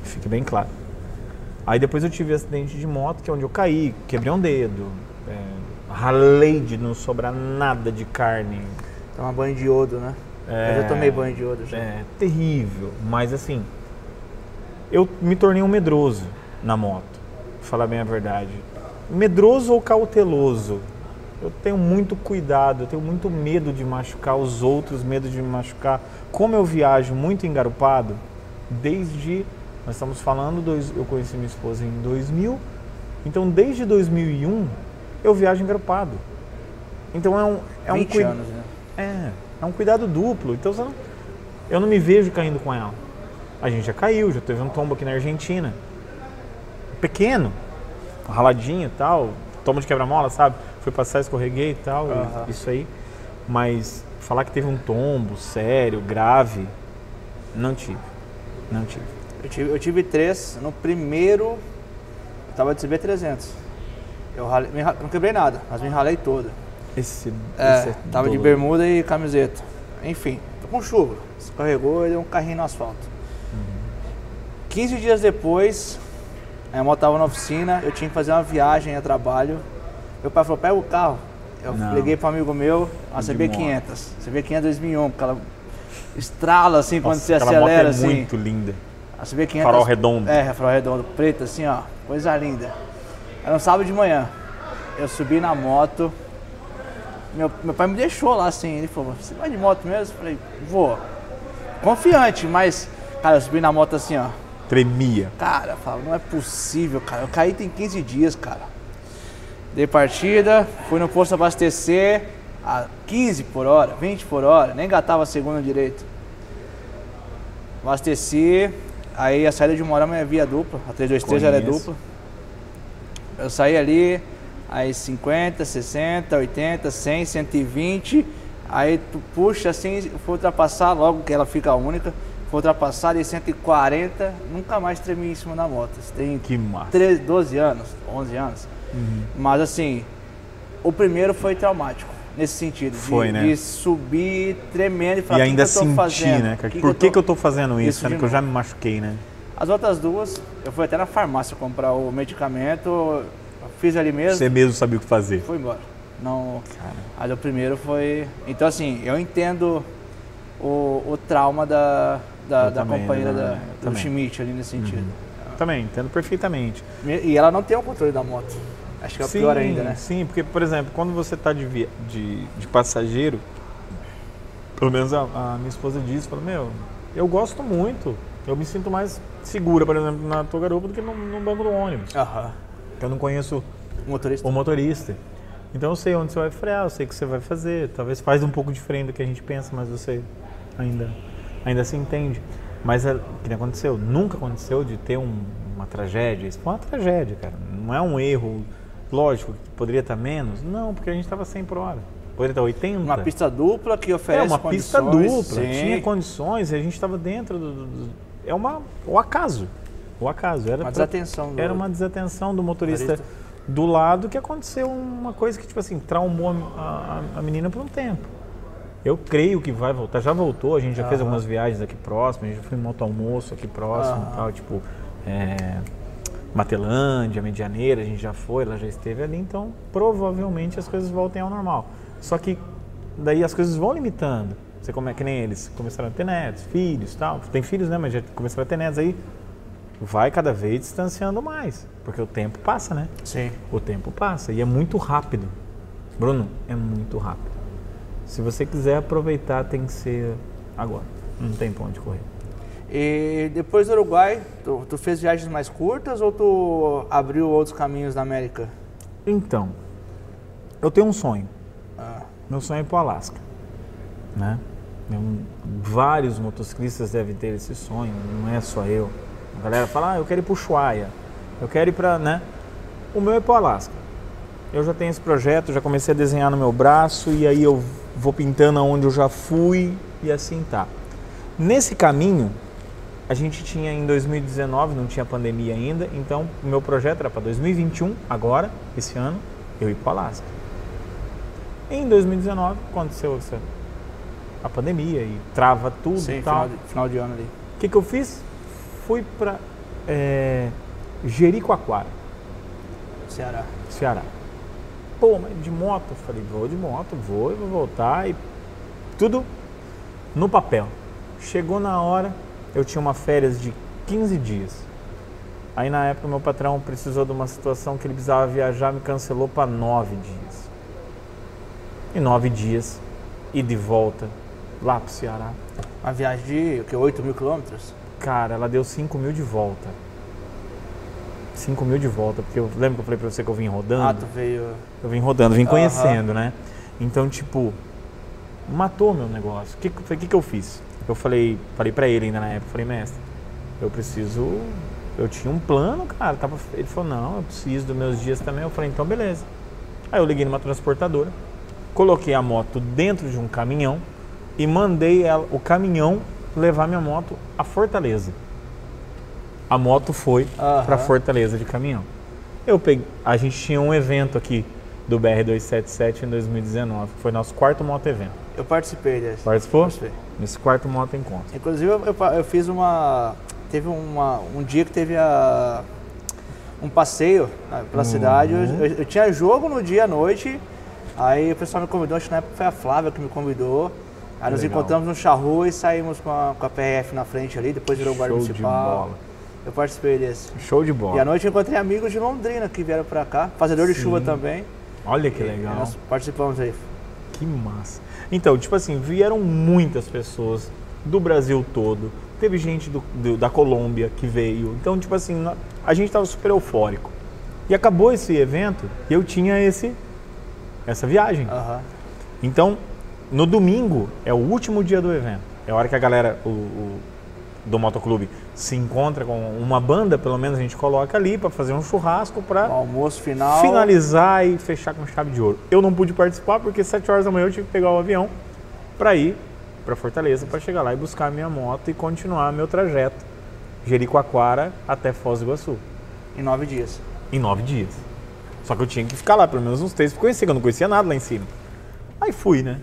fique bem claro. Aí depois eu tive acidente de moto, que é onde eu caí, quebrei um dedo, é, ralei de não sobrar nada de carne. Tomar banho de iodo, né? É, eu já tomei banho de iodo já. É terrível, mas assim, eu me tornei um medroso na moto. falar bem a verdade. Medroso ou cauteloso? Eu tenho muito cuidado, eu tenho muito medo de machucar os outros, medo de me machucar. Como eu viajo muito engarupado, desde. Nós estamos falando, dois, eu conheci minha esposa em 2000, então desde 2001 eu viajo engarupado. Então é um. É 20 um cui- anos, né? É, é um cuidado duplo. Então você não- eu não me vejo caindo com ela. A gente já caiu, já teve um tombo aqui na Argentina. Pequeno, raladinho e tal, tombo de quebra-mola, sabe? Fui passar, escorreguei e tal, e Aham. isso aí. Mas falar que teve um tombo sério, grave, não tive. Não tive. Eu tive, eu tive três. No primeiro, eu tava de CB300. Eu ralei- me não quebrei nada, mas me ralei toda. Esse, É, esse tava de bermuda e camiseta. Enfim, tô com chuva. Escorregou e deu um carrinho no asfalto. 15 dias depois, a moto tava na oficina, eu tinha que fazer uma viagem a trabalho. Meu pai falou, pega o carro. Eu Não. liguei para um amigo meu, a De CB500. CB500 2001, porque ela estrala assim quando Nossa, você aquela acelera moto é assim. muito linda. A CB500. Farol redondo. É, farol redondo, preto assim, ó. Coisa linda. Era um sábado de manhã. Eu subi na moto. Meu, meu pai me deixou lá assim. Ele falou: Você vai de moto mesmo? Eu falei: Vou. Confiante, mas, cara, eu subi na moto assim, ó. Tremia. Cara, eu falo: Não é possível, cara. Eu caí tem 15 dias, cara. Dei partida, fui no posto abastecer a 15 por hora, 20 por hora, nem engatava a segunda direito. Abasteci, aí a saída de Morama é via dupla, a 323 ela é Conheço. dupla. Eu saí ali, aí 50, 60, 80, 100, 120, aí tu puxa assim, for ultrapassar logo que ela fica única, for ultrapassar de 140, nunca mais tremi em cima da moto. Você tem Que massa. 13, 12 anos, 11 anos. Uhum. Mas assim, o primeiro foi traumático, nesse sentido. De, Foi, né? de subir tremendo e falar, E "O que ainda que eu tô sentir, fazendo? né? O que Por eu que, tô-" que eu tô fazendo isso? Isso Sendo de que eu já me machuquei, né? As outras duas, eu fui até na farmácia comprar o medicamento, fiz ali mesmo, Você mesmo sabia o que fazer. fui embora. Não, Cara, mas o primeiro foi... Então assim, eu entendo o, o trauma da, da, da também, companheira né? da, do também. Schmidt ali nesse sentido. também, entendo perfeitamente. E ela não tem o controle da moto. Acho que é sim, pior ainda, né? Sim, porque, por exemplo, quando você está de, via- de, de passageiro, pelo menos a, a minha esposa disse, fala, meu, eu gosto muito, eu me sinto mais segura, por exemplo, na tua garupa do que no, no banco do ônibus. Aham. Eu não conheço O motorista. o motorista. Então eu sei onde você vai frear, eu sei o que você vai fazer. Talvez faz um pouco diferente do que a gente pensa, mas você ainda, ainda se entende. Mas é, que nem aconteceu, nunca aconteceu de ter um- uma tragédia. Isso foi uma tragédia, cara. Não é um erro, lógico, que poderia estar menos. Não, porque a gente estava 100 por hora. Poderia estar 80. Uma pista dupla que é oferece uma pista dupla, sim. tinha condições e a gente estava dentro do- do- É uma, o acaso. O acaso. Era Uma pra- desatenção do- Era uma desatenção do motorista do lado que aconteceu uma coisa que, tipo assim, traumou a, a- a menina por um tempo. Eu creio que vai voltar. Já voltou, a gente já fez algumas viagens aqui próximas, a gente já foi em moto almoço aqui próximo tal, tipo. É, Matelândia, Medianeira, a gente já foi, ela já esteve ali, então provavelmente as coisas voltem ao normal. Só que daí as coisas vão limitando. Você como é que nem eles começaram a ter netos, filhos, tal. Tem filhos, né, mas já começaram a ter netos aí. Vai cada vez distanciando mais, porque o tempo passa, né? Sim. O tempo passa e é muito rápido. Bruno, é muito rápido. Se você quiser aproveitar, tem que ser agora. Não tem pra onde correr. E depois do Uruguai, tu, tu fez viagens mais curtas ou tu abriu outros caminhos na América? Então, eu tenho um sonho. Ah, Meu sonho é ir pro Alasca. Né? Eu- vários motociclistas devem ter esse sonho, não é só eu. A galera fala, ah, eu quero ir pro Ushuaia, eu quero ir pra, né? O meu é pro Alasca. Eu já tenho esse projeto, já comecei a desenhar no meu braço e aí eu vou pintando aonde eu já fui e assim tá. Nesse caminho, a gente tinha em 2019, não tinha pandemia ainda, então o meu projeto era para 2021, agora, esse ano, eu ir pro Alasca. Em 2019 aconteceu essa, a pandemia e trava tudo sim, e tal. final de, final de ano ali. O que, que eu fiz? Fui para é, Jericoacoara, Ceará. Ceará. Pô, mas de moto? Eu falei, vou de moto, vou e vou voltar e tudo no papel. Chegou na hora, eu tinha uma férias de 15 dias. Aí na época meu patrão precisou de uma situação que ele precisava viajar, me cancelou para nove dias. E nove dias, e de volta lá pro Ceará. Uma viagem de o que, 8 mil quilômetros? Cara, ela deu 5 mil de volta. 5 mil de volta, porque eu lembro que eu falei pra você que eu vim rodando? Ah, tu veio. Eu vim rodando, vim conhecendo, né? Então, tipo, matou meu negócio. O que, que, que, que eu fiz? Eu falei, falei pra ele ainda na época, falei, mestre, eu preciso. Eu tinha um plano, cara. Tava, ele falou, não, eu preciso dos meus dias também. Eu falei, então beleza. Aí eu liguei numa transportadora, coloquei a moto dentro de um caminhão e mandei ela, o caminhão levar minha moto a Fortaleza. A moto foi Aham. para Fortaleza de caminhão. Eu peguei, a gente tinha um evento aqui do BR277 em 2019, foi nosso quarto moto evento. Eu participei desse. Participou? Participei. Nesse quarto moto encontro. Inclusive eu, eu eu fiz uma. Teve uma, um dia que teve a, um passeio né, pela Uhum. cidade. Eu, eu- eu tinha jogo no dia à noite. Aí o pessoal me convidou, acho que na época foi a Flávia que me convidou. Aí nos Legal. encontramos no charrua e saímos com a, com a PRF na frente ali, depois virou guarda Show de municipal. bola. Eu participei desse. Show de E à bola. noite eu encontrei amigos de Londrina que vieram pra cá, fazedor de Sim. chuva também. Olha que E legal. nós participamos aí. Que massa. Então, tipo assim, vieram muitas pessoas do Brasil todo. Teve gente do, do- da Colômbia que veio. Então, tipo assim, a gente tava super eufórico. E acabou esse evento e eu tinha esse essa viagem. Aham. Então, no domingo é o último dia do evento. É a hora que a galera o, o- do motoclube se encontra com uma banda, pelo menos a gente coloca ali para fazer um churrasco para almoço final. finalizar e fechar com chave de ouro. Eu não pude participar porque 7 horas da manhã eu tive que pegar o avião para ir para Fortaleza para chegar lá e buscar a minha moto e continuar meu trajeto Jericoacoara até Foz do Iguaçu Em nove dias. em nove dias. Só que eu tinha que ficar lá pelo menos uns três para conhecer, que eu não conhecia nada lá em cima. Aí fui, né?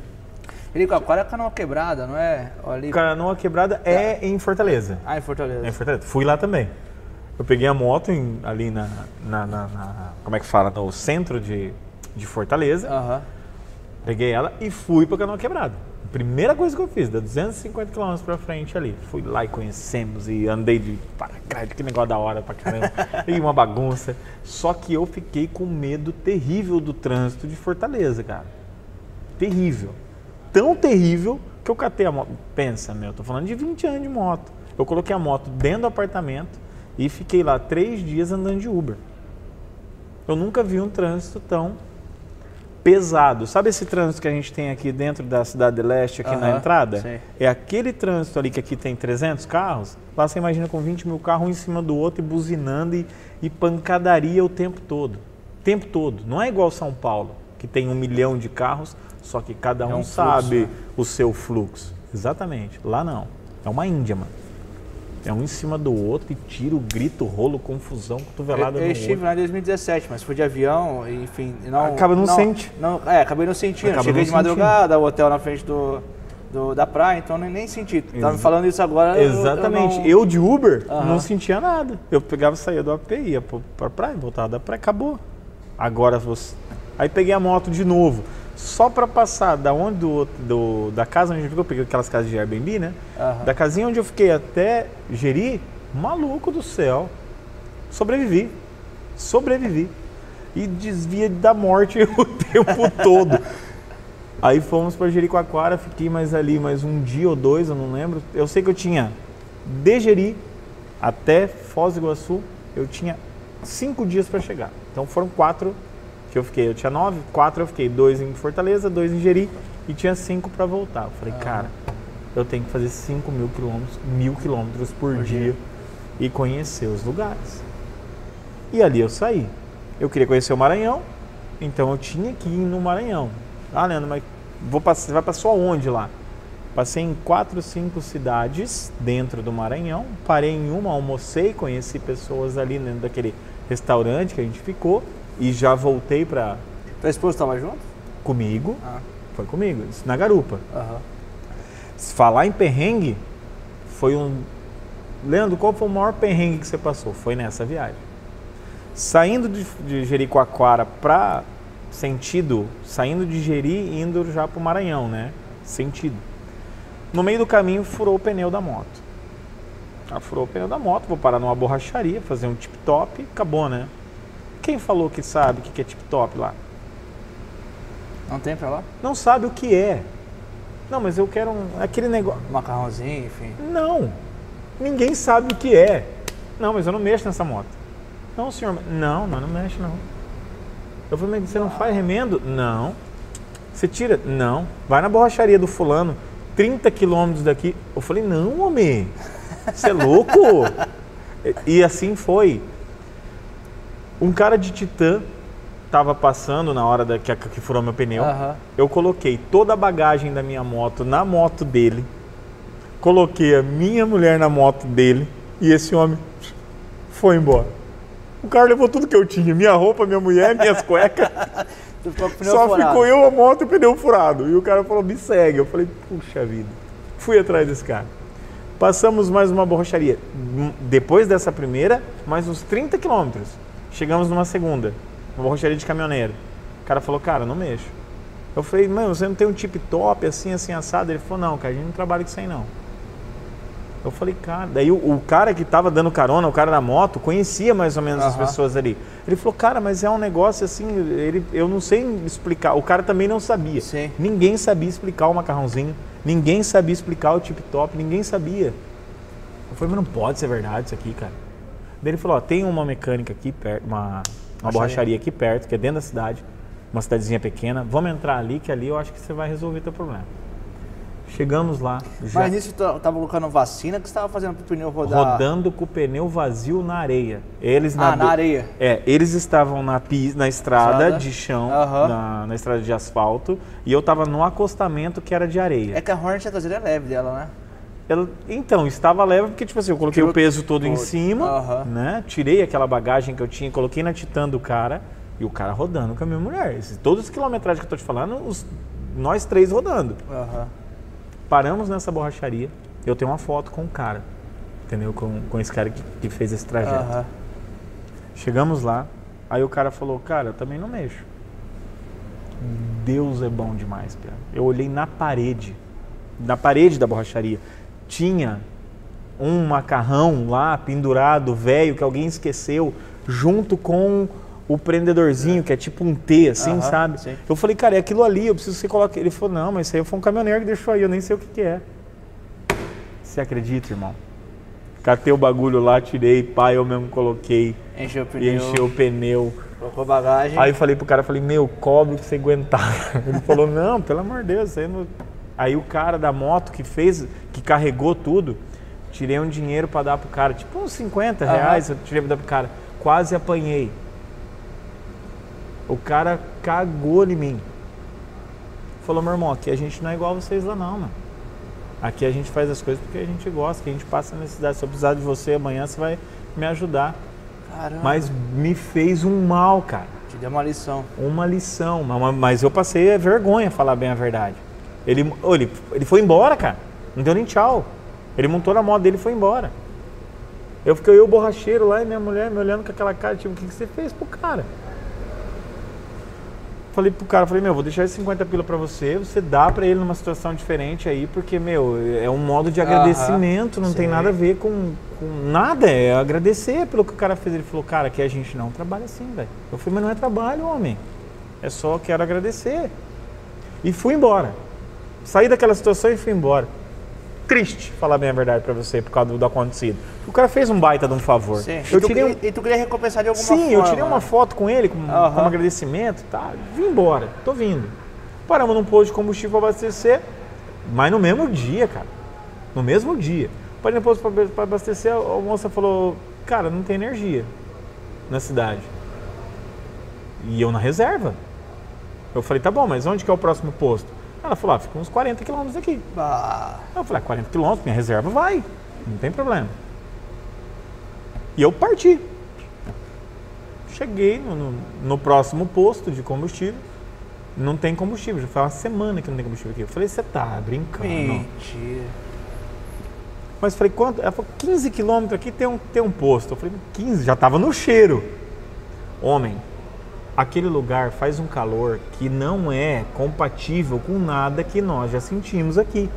Jericoacoara é canoa quebrada, não é? Ali... Canoa Quebrada é em Fortaleza. Ah, em Fortaleza. É em Fortaleza. Fui lá também. Eu peguei a moto em- ali na, na- na- na- Como é que fala? No centro de, de Fortaleza. Aham. Peguei ela e fui pra Canoa Quebrada. Primeira coisa que eu fiz, dá 250 km pra frente ali. Fui lá e conhecemos e andei de paracaídas, que negócio da hora pra caramba. e uma bagunça. Só que eu fiquei com medo terrível do trânsito de Fortaleza, cara. Terrível. Tão terrível que eu catei a moto. Pensa, meu, tô falando de 20 anos de moto. Eu coloquei a moto dentro do apartamento e fiquei lá três dias andando de Uber. Eu nunca vi um trânsito tão pesado. Sabe esse trânsito que a gente tem aqui dentro da Cidade de Leste, aqui na entrada? sei. É aquele trânsito ali que aqui tem 300 carros. Lá você imagina com 20 mil carros um em cima do outro e buzinando e, e pancadaria o tempo todo. O tempo todo. Não é igual São Paulo, que tem um milhão de carros, só que cada um, um fluxo, sabe né? o seu fluxo. Exatamente. Lá não. É uma Índia, mano. É um em cima do outro e tiro, grito, rolo, confusão, cotovelada Eu, eu no estive outro. lá em 2017, mas fui de avião, e, enfim. Não, Acaba não sente. Não, é, acabei não sentindo. Acaba Cheguei não de madrugada, o hotel na frente do, do- da praia, então nem, nem senti. Tava me falando isso agora. eu- eu Exatamente. não- Eu, de Uber Aham. não sentia nada. Eu pegava, saía do AP, ia pra praia, voltava da praia, acabou. Agora você. Aí peguei a moto de novo. Só pra passar da onde do, do- da casa onde eu fiquei, eu peguei aquelas casas de Airbnb, né? Aham. Da casinha onde eu fiquei até Jeri, maluco do céu. Sobrevivi. Sobrevivi. E desvia da morte o tempo todo. Aí fomos para Jericoacoara, fiquei mais ali mais um dia ou dois, eu não lembro. Eu sei que eu tinha de Jeri até Foz do Iguaçu, eu tinha cinco dias para chegar. Então foram quatro que eu fiquei. Eu tinha nove, quatro eu fiquei, dois em Fortaleza, dois em Jeri e tinha cinco para voltar. Eu falei, cara, eu tenho que fazer cinco mil quilômetros, mil quilômetros por, dia, e conhecer os lugares. E ali eu saí. Eu queria conhecer o Maranhão, então eu tinha que ir no Maranhão. Ah, Leandro, mas vou passar, você vai passar onde lá? Passei em quatro, cinco cidades dentro do Maranhão. Parei em uma, almocei, conheci pessoas ali dentro daquele restaurante que a gente ficou e já voltei para Tua esposa estava junto? comigo. Ah, Foi comigo, na garupa. Se falar em perrengue, foi um. Leandro, qual foi o maior perrengue que você passou? Foi nessa viagem. Saindo de, de Jericoacoara para sentido, saindo de Jeri e indo já para o Maranhão, né? Sentido. No meio do caminho furou o pneu da moto. Ela furou o pneu da moto, vou parar numa borracharia, fazer um tip-top acabou, né? Quem falou que sabe o que é tip-top lá? Não tem pra lá? Não sabe o que é. Não, mas eu quero um, aquele negócio. Macarrãozinho, enfim. Não. Ninguém sabe o que é. Não, mas eu não mexo nessa moto. Não, senhor. Não, não, não mexe não. Eu falei, mas você não faz remendo? Não. Você tira? Não. Vai na borracharia do fulano, 30 quilômetros daqui. Eu falei, não, homem. Você é louco? e assim foi. Um cara de Titã tava passando na hora da, que, que furou meu pneu. Aham. Eu coloquei toda a bagagem da minha moto na moto dele. Coloquei a minha mulher na moto dele. E esse homem foi embora. O cara levou tudo que eu tinha: minha roupa, minha mulher, minhas cuecas. Ficou Só furado. ficou eu, a moto e o pneu furado. E o cara falou: me segue. Eu falei: puxa vida. Fui atrás desse cara. Passamos mais uma borracharia. Hum, Depois dessa primeira, mais uns 30 quilômetros. Chegamos numa segunda, uma borracharia de caminhoneiro. O cara falou: cara, não mexo. Eu falei: mano, você não tem um tip top assim, assim, assado? Ele falou: não, cara, a gente não trabalha com isso aí não. Eu falei, cara, daí o, o cara que tava dando carona, o cara da moto, conhecia mais ou menos as Aham. pessoas ali. Ele falou, cara, mas é um negócio assim, ele, eu não sei explicar. O cara também não sabia. Sim. Ninguém sabia explicar o macarrãozinho, ninguém sabia explicar o tip top, ninguém sabia. Eu falei, mas não pode ser verdade isso aqui, cara. Daí ele falou, ó, tem uma mecânica aqui perto, uma, uma Borracharia. aqui perto, que é dentro da cidade, uma cidadezinha pequena. Vamos entrar ali, que ali eu acho que você vai resolver teu problema. Chegamos lá, já Mas nisso tu tava colocando vacina que você tava fazendo pro pneu rodar. rodando com o pneu vazio na areia. Eles Ah, na, na areia. É, eles estavam na, na estrada Estrada. de chão, Aham. na, na estrada de asfalto, e eu tava no acostamento que era de areia. É que a Hornet a traseira é leve dela, né? Ela- então, estava leve porque, tipo assim, eu coloquei Tirou o peso todo em cima, Aham. né? Tirei aquela bagagem que eu tinha, coloquei na titã do cara, e o cara rodando com a minha mulher. Esse- todos os quilometragens que eu tô te falando, os- nós três rodando. Aham. Paramos nessa borracharia, eu tenho uma foto com o cara, entendeu? Com, com esse cara que, que fez esse trajeto. Aham. Chegamos lá, aí o cara falou, cara, eu também não mexo. Deus é bom demais, Pia. Eu olhei na parede, na parede da borracharia, tinha um macarrão lá pendurado, velho, que alguém esqueceu, junto com o prendedorzinho, que é tipo um T, assim, Aham, sabe? sim. Eu falei, cara, é aquilo ali, eu preciso que você coloque. Ele falou, não, mas isso aí foi um caminhoneiro que deixou aí, eu nem sei o que, que é. Você acredita, irmão? Catei o bagulho lá, tirei, pá, eu mesmo coloquei Encheu o pneu. encheu o pneu. Colocou bagagem. Aí eu falei pro cara, falei, meu, cobre que você aguentar. Ele falou, não, pelo amor de Deus, você não... Aí o cara da moto que fez, que carregou tudo, tirei um dinheiro pra dar pro cara, tipo uns 50 Aham. reais, eu tirei pra dar pro cara. Quase apanhei. O cara cagou em mim. Falou, meu irmão, aqui a gente não é igual vocês lá não, mano. Aqui a gente faz as coisas porque a gente gosta, que a gente passa necessidade. Se eu precisar de você amanhã, você vai me ajudar. Caramba. Mas me fez um mal, cara Te deu uma lição. uma lição, ma- mas eu passei vergonha, falar bem a verdade. Ele, ele, ele foi embora, cara. Não deu nem tchau. Ele montou na moto dele e foi embora. Eu fiquei eu, borracheiro lá, e minha mulher me olhando com aquela cara, tipo, o que, que você fez pro cara? Falei pro cara, falei, meu, vou deixar esses 50 pila pra você, você dá pra ele numa situação diferente aí, porque, meu, é um modo de agradecimento, não tem sim. nada a ver com, com nada, é agradecer pelo que o cara fez. Ele falou, cara, aqui a gente não trabalha assim, velho. Eu falei, mas não é trabalho, homem. É só quero agradecer. E fui embora. Saí daquela situação e fui embora. Triste, falar bem a verdade pra você, por causa do, do acontecido. O cara fez um baita de um favor. Sim. Eu e, tu, tirei um, queria- e tu queria recompensar de alguma Sim, forma. eu tirei uma né? foto com ele, com, Aham. como agradecimento, tá? Vim embora, tô vindo. Paramos num posto de combustível para abastecer, mas no mesmo dia, cara. No mesmo dia. Parei no posto para abastecer, a a moça falou, cara, não tem energia na cidade. E eu na reserva. Eu falei, tá bom, mas onde que é o próximo posto? Ela falou, ah, fica uns 40 quilômetros daqui. Ah, Eu falei, ah, 40 quilômetros, minha reserva vai, não tem problema. E eu parti. Cheguei no, no- no próximo posto de combustível, não tem combustível, já faz uma semana que não tem combustível aqui. Eu falei, você tá brincando. mentira. Mas falei, quanto? Ela falou, 15 quilômetros aqui tem um, tem um posto. Eu falei, 15, já tava no cheiro. Homem, aquele lugar faz um calor que não é compatível com nada que nós já sentimos aqui.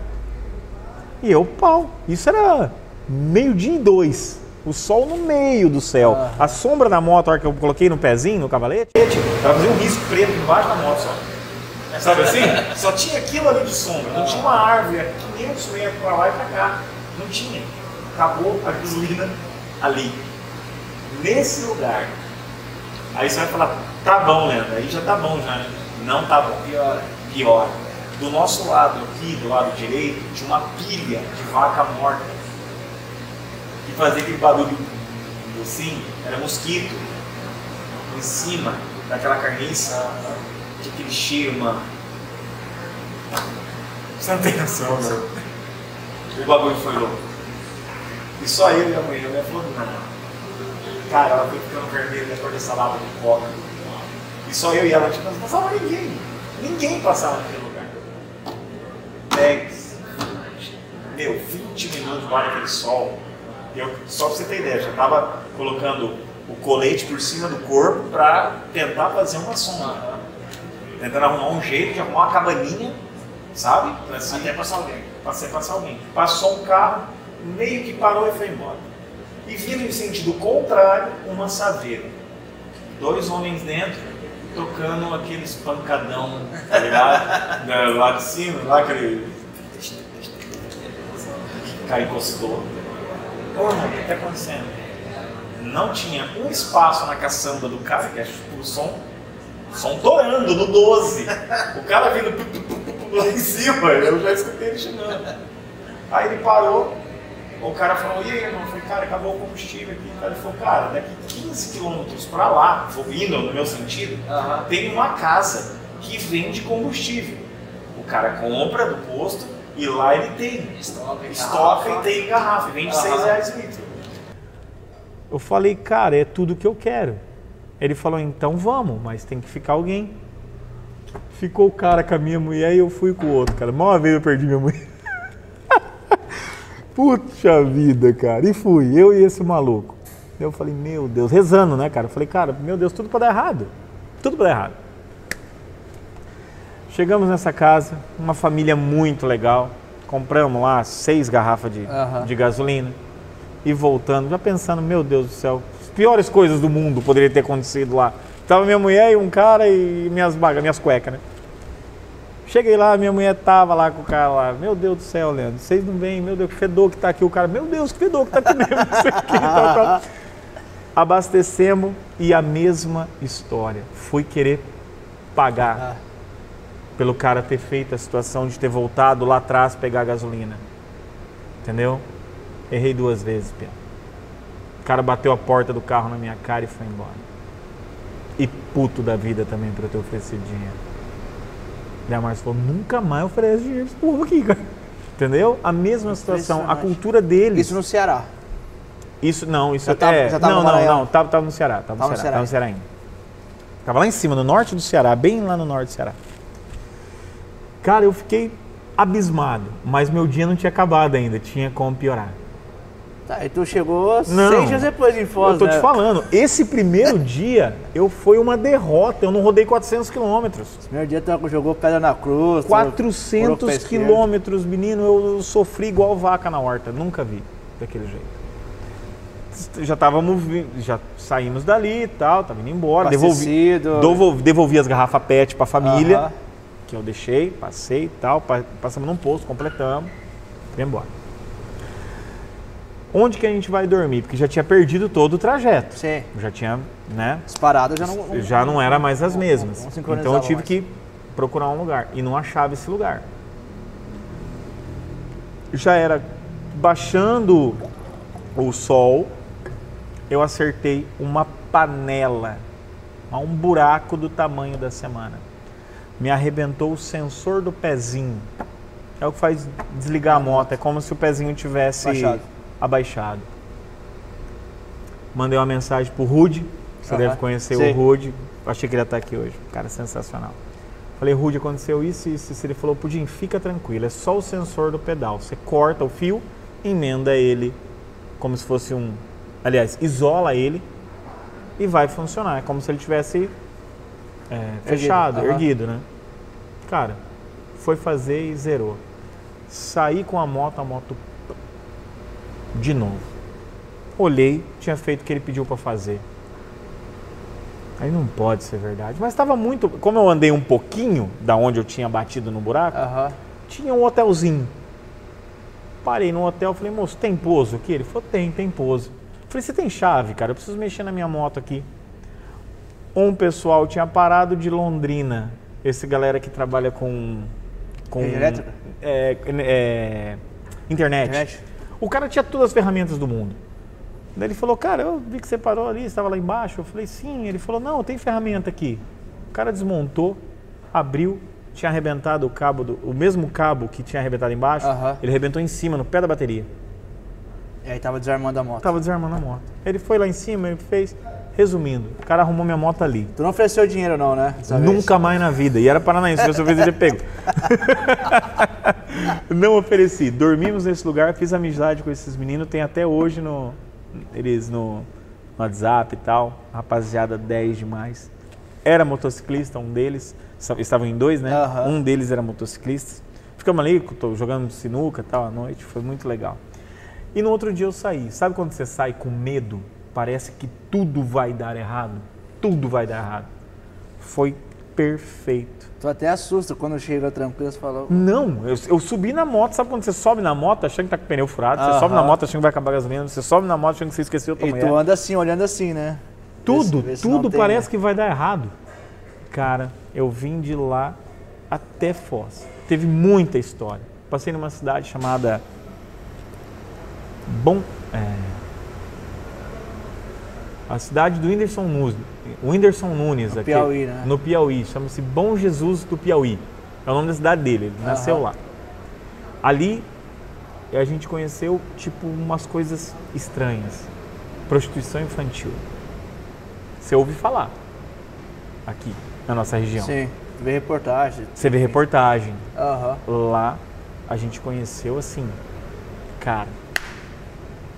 E eu, pau. Isso era meio-dia e dois. O sol no meio do céu. Aham. A sombra da moto, a hora que eu coloquei no pezinho, no cavalete, ela fazia um risco preto embaixo da moto só. Sabe assim? Só tinha aquilo ali de sombra. Não tinha uma árvore a 500 metros pra lá e pra cá. Não tinha. Acabou a gasolina ali. Nesse lugar. Aí você vai falar, tá bom, Leandro. Aí já tá bom já. né? Não tá bom. Pior. Pior. Do nosso lado aqui, do lado direito, tinha uma pilha de vaca morta. Que fazia aquele barulho assim, era mosquito. Em cima daquela carniça. De aquele cheiro, mano. Você não tem noção, meu. O bagulho foi louco. E só eu e a mulher, a mulher falou. Cara, ela foi ficando vermelha cor da salada de coca. E só eu e ela, tipo, não passava ninguém. Ninguém passava naquele lugar. 10, meu, 20 minutos debaixo daquele sol. Eu, só pra você ter ideia, já tava colocando o colete por cima do corpo pra tentar fazer uma sombra. Tentando arrumar um jeito de arrumar uma cabaninha, sabe? Pra se, Até passar alguém. Passei passar alguém. Passou um carro, meio que parou e foi embora. E vindo em sentido contrário, uma saveira. Dois homens dentro, tocando aqueles pancadão, tá ligado? Lá de cima, lá aquele. O cara encostou. Irmão, o que tá acontecendo? Não tinha um espaço na caçamba do cara, que é o som, som torando no 12. O cara vindo lá em cima, eu já escutei ele chegando. Aí ele parou, o cara falou, e aí, irmão? Eu falei, cara, acabou o combustível aqui. O cara falou, cara, daqui 15 quilômetros pra lá, vou indo no meu sentido, Aham. tem uma casa que vende combustível. O cara compra do posto e lá ele tem. Estoca, Estoca e tem garrafa, e vende Aham. 6 reais o litro. Eu falei, cara, é tudo que eu quero. Ele falou, então vamos, mas tem que ficar alguém. Ficou o cara com a minha mulher e eu fui com o outro, cara. Mal uma vez eu perdi minha mulher. Puxa vida, cara. E fui, eu e esse maluco. Eu falei, meu Deus, rezando, né, cara? Eu falei, cara, meu Deus, tudo pra dar errado. Tudo pra dar errado. Chegamos nessa casa, uma família muito legal. Compramos lá seis garrafas de, de gasolina. E voltando, já pensando, meu Deus do céu, as piores coisas do mundo poderiam ter acontecido lá. Tava minha mulher e um cara e minhas bagas, minhas cuecas, né? Cheguei lá, minha mulher tava lá com o cara lá. Meu Deus do céu, Leandro, vocês não vêm, meu Deus, que fedor que tá aqui. O cara, meu Deus, que fedor que tá aqui mesmo. não sei o que, tal, tal. Abastecemos e a mesma história. Fui querer pagar Ah. pelo cara ter feito a situação de ter voltado lá atrás pegar gasolina. Entendeu? Errei duas vezes, Pia. O cara bateu a porta do carro na minha cara e foi embora. E puto da vida também por eu ter oferecido dinheiro. E a Márcia falou, nunca mais oferece dinheiro esse povo aqui, cara. Entendeu? A mesma situação, a cultura deles. Isso no Ceará. Isso não, isso Já é. já tava não, não, não, tava, tava no Ceará, tava, Tava no no Ceará, Ceará tava no Ceará ainda. Tava lá em cima, no norte do Ceará, bem lá no norte do Ceará. Cara, eu fiquei abismado, mas meu dia não tinha acabado ainda, tinha como piorar. Tá, e tu chegou Não. seis dias depois em Foz, eu tô né? te falando, esse primeiro dia eu foi uma derrota, eu não rodei 400 quilômetros. Primeiro dia tu jogou pedra na cruz. tu 400 pulou pra esquerda. quilômetros, menino, eu sofri igual vaca na horta, nunca vi daquele jeito. Já estávamos, já saímos dali e tal, tava indo embora, devolvi, devolvi, devolvi as garrafas PET para a família, Aham. que eu deixei, passei e tal, pa- passamos num posto, completamos, fui embora. Onde que a gente vai dormir? Porque já tinha perdido todo o trajeto. Sim. Já tinha, né? As paradas já não. já não era mais as mesmas. não Então eu tive mais. que procurar um lugar e não achava esse lugar. Já era baixando o sol, eu acertei uma panela um buraco do tamanho da semana. Me arrebentou o sensor do pezinho. É o que faz desligar a moto, é como se o pezinho tivesse Baixado. Abaixado. Mandei uma mensagem pro Rude, você Aham, deve conhecer sei. o Rude. Achei que ele ia estar aqui hoje, cara sensacional. Falei, Rude, aconteceu isso, isso, isso. Ele falou, Pudim, fica tranquilo, é só o sensor do pedal. Você corta o fio, emenda ele como se fosse um. Aliás, isola ele e vai funcionar. É como se ele tivesse é, fechado, aham. erguido, né? Cara, foi fazer e zerou. Saí com a moto, a moto De novo. Olhei, tinha feito o que ele pediu para fazer. Aí não pode ser verdade. Mas estava muito. Como eu andei um pouquinho da onde eu tinha batido no buraco, Aham. tinha um hotelzinho. Parei no hotel, falei, moço, tem pouso aqui? Ele falou, tem, tem pouso. Falei, você tem chave, cara? Eu preciso mexer na minha moto aqui. Um pessoal tinha parado de Londrina. Esse galera que trabalha com. com elétrica? é, é, internet. Internet? O cara tinha todas as ferramentas do mundo. Daí ele falou, cara, eu vi que você parou ali, estava lá embaixo. Eu falei, sim. Ele falou, não, tem ferramenta aqui. O cara desmontou, abriu, tinha arrebentado o cabo, do, o mesmo cabo que tinha arrebentado embaixo, ele arrebentou em cima, no pé da bateria. E aí tava desarmando a moto. Tava desarmando a moto. Ele foi lá em cima, ele fez. Resumindo, o cara arrumou minha moto ali. Tu não ofereceu dinheiro não, né? dessa vez? Nunca mais na vida. E era paranaense, se eu ele pego. Não ofereci. Dormimos nesse lugar, fiz amizade com esses meninos, tem até hoje no eles no, no WhatsApp e tal. Rapaziada 10 demais. Era motociclista, um deles. Estavam em dois, né? Aham. Um deles era motociclista. Ficamos ali, jogando sinuca e tal à noite, foi muito legal. E no outro dia eu saí. Sabe quando você sai com medo? Parece que tudo vai dar errado. Tudo vai dar errado. Foi perfeito. Tu até assusta quando chega tranquilo, você falou. Não, eu, eu subi na moto. Sabe quando você sobe na moto achando que tá com o pneu furado? Você sobe na moto achando que vai acabar a gasolina. Você sobe na moto achando que você esqueceu tua E mulher. tu anda assim, olhando assim, né? Tudo, Vê se- vê se tudo tem, parece né? que vai dar errado. Cara, eu vim de lá até Foz. Teve muita história. Passei numa cidade chamada Bom. é, a cidade do Whindersson Nunes. Whindersson Nunes No aqui. Piauí, né? No Piauí. Chama-se Bom Jesus do Piauí. É o nome da cidade dele. Ele nasceu Aham. lá. Ali a gente conheceu tipo umas coisas estranhas. Prostituição infantil. Você ouve falar aqui na nossa região. Sim, vê reportagem. Você vê reportagem. Aham. Lá a gente conheceu assim, cara,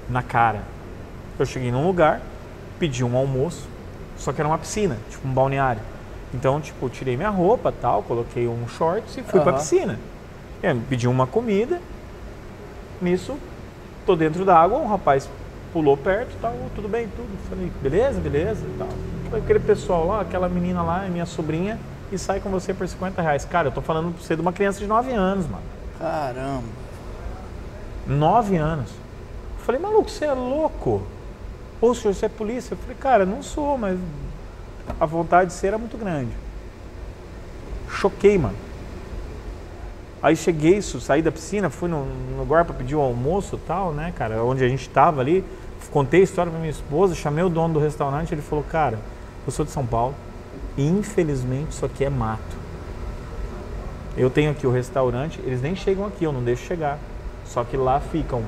na cara. Eu cheguei num lugar, pedi um almoço, só que era uma piscina, tipo um balneário. Então, tipo, tirei minha roupa, tal, coloquei um shorts e fui pra Aham. piscina. E pedi uma comida. Nisso, tô dentro da água, um rapaz pulou perto, tal, tudo bem, tudo. Falei, beleza, beleza, e tal. Falei, Aquele pessoal lá, aquela menina lá, é minha sobrinha, e sai com você por 50 reais. Cara, eu tô falando pra você de uma criança de 9 anos, mano. Caramba. 9 anos. Eu falei, maluco, você é louco? Ô, senhor, você é polícia? Eu falei, cara, não sou, mas a vontade de ser era muito grande. Choquei, mano. Aí cheguei, saí da piscina, fui no, lugar para pedir o almoço e tal, né, cara, onde a gente tava ali. Contei a história pra minha esposa, chamei o dono do restaurante, ele falou, cara, eu sou de São Paulo e infelizmente isso aqui é mato. Eu tenho aqui o restaurante, eles nem chegam aqui, eu não deixo chegar. Só que lá ficam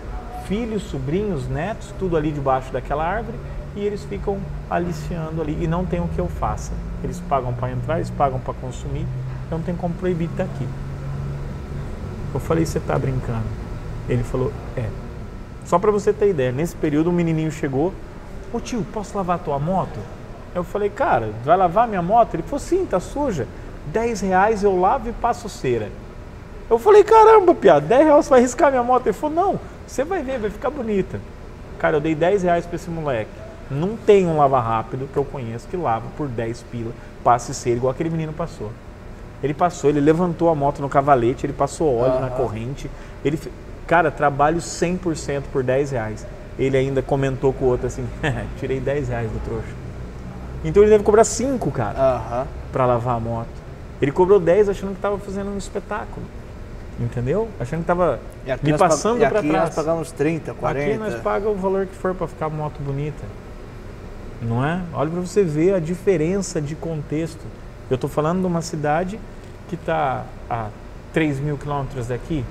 filhos, sobrinhos, netos, tudo ali debaixo daquela árvore e eles ficam aliciando ali e não tem o que eu faça. Eles pagam para entrar, eles pagam para consumir, então não tem como proibir de estar aqui. Eu falei, você tá brincando? Ele falou, é. Só para você ter ideia, nesse período um menininho chegou, ô tio, posso lavar tua moto? Eu falei, cara, vai lavar minha moto? Ele falou, sim, tá suja. 10 reais eu lavo e passo cera. Eu falei, caramba, piada, 10 reais você vai riscar minha moto? Ele falou, não, você vai ver, vai ficar bonita. Cara, eu dei 10 reais pra esse moleque. Não tem um lava rápido que eu conheço que lava por 10 pila, passe cera, igual aquele menino passou. Ele passou, ele levantou a moto no cavalete, ele passou óleo na Aham. corrente. Ele, cara, trabalho 100% por 10 reais. Ele ainda comentou com o outro assim, tirei 10 reais do trouxa. Então ele deve cobrar 5, cara Aham. para lavar a moto. Ele cobrou 10 achando que estava fazendo um espetáculo. Entendeu? Achando que estava aqui me passando para trás. nós pagamos 30, 40. Aqui nós pagamos o valor que for para ficar a moto bonita. Não é? Olha para você ver a diferença de contexto. Eu estou falando de uma cidade que está a 3 mil quilômetros daqui.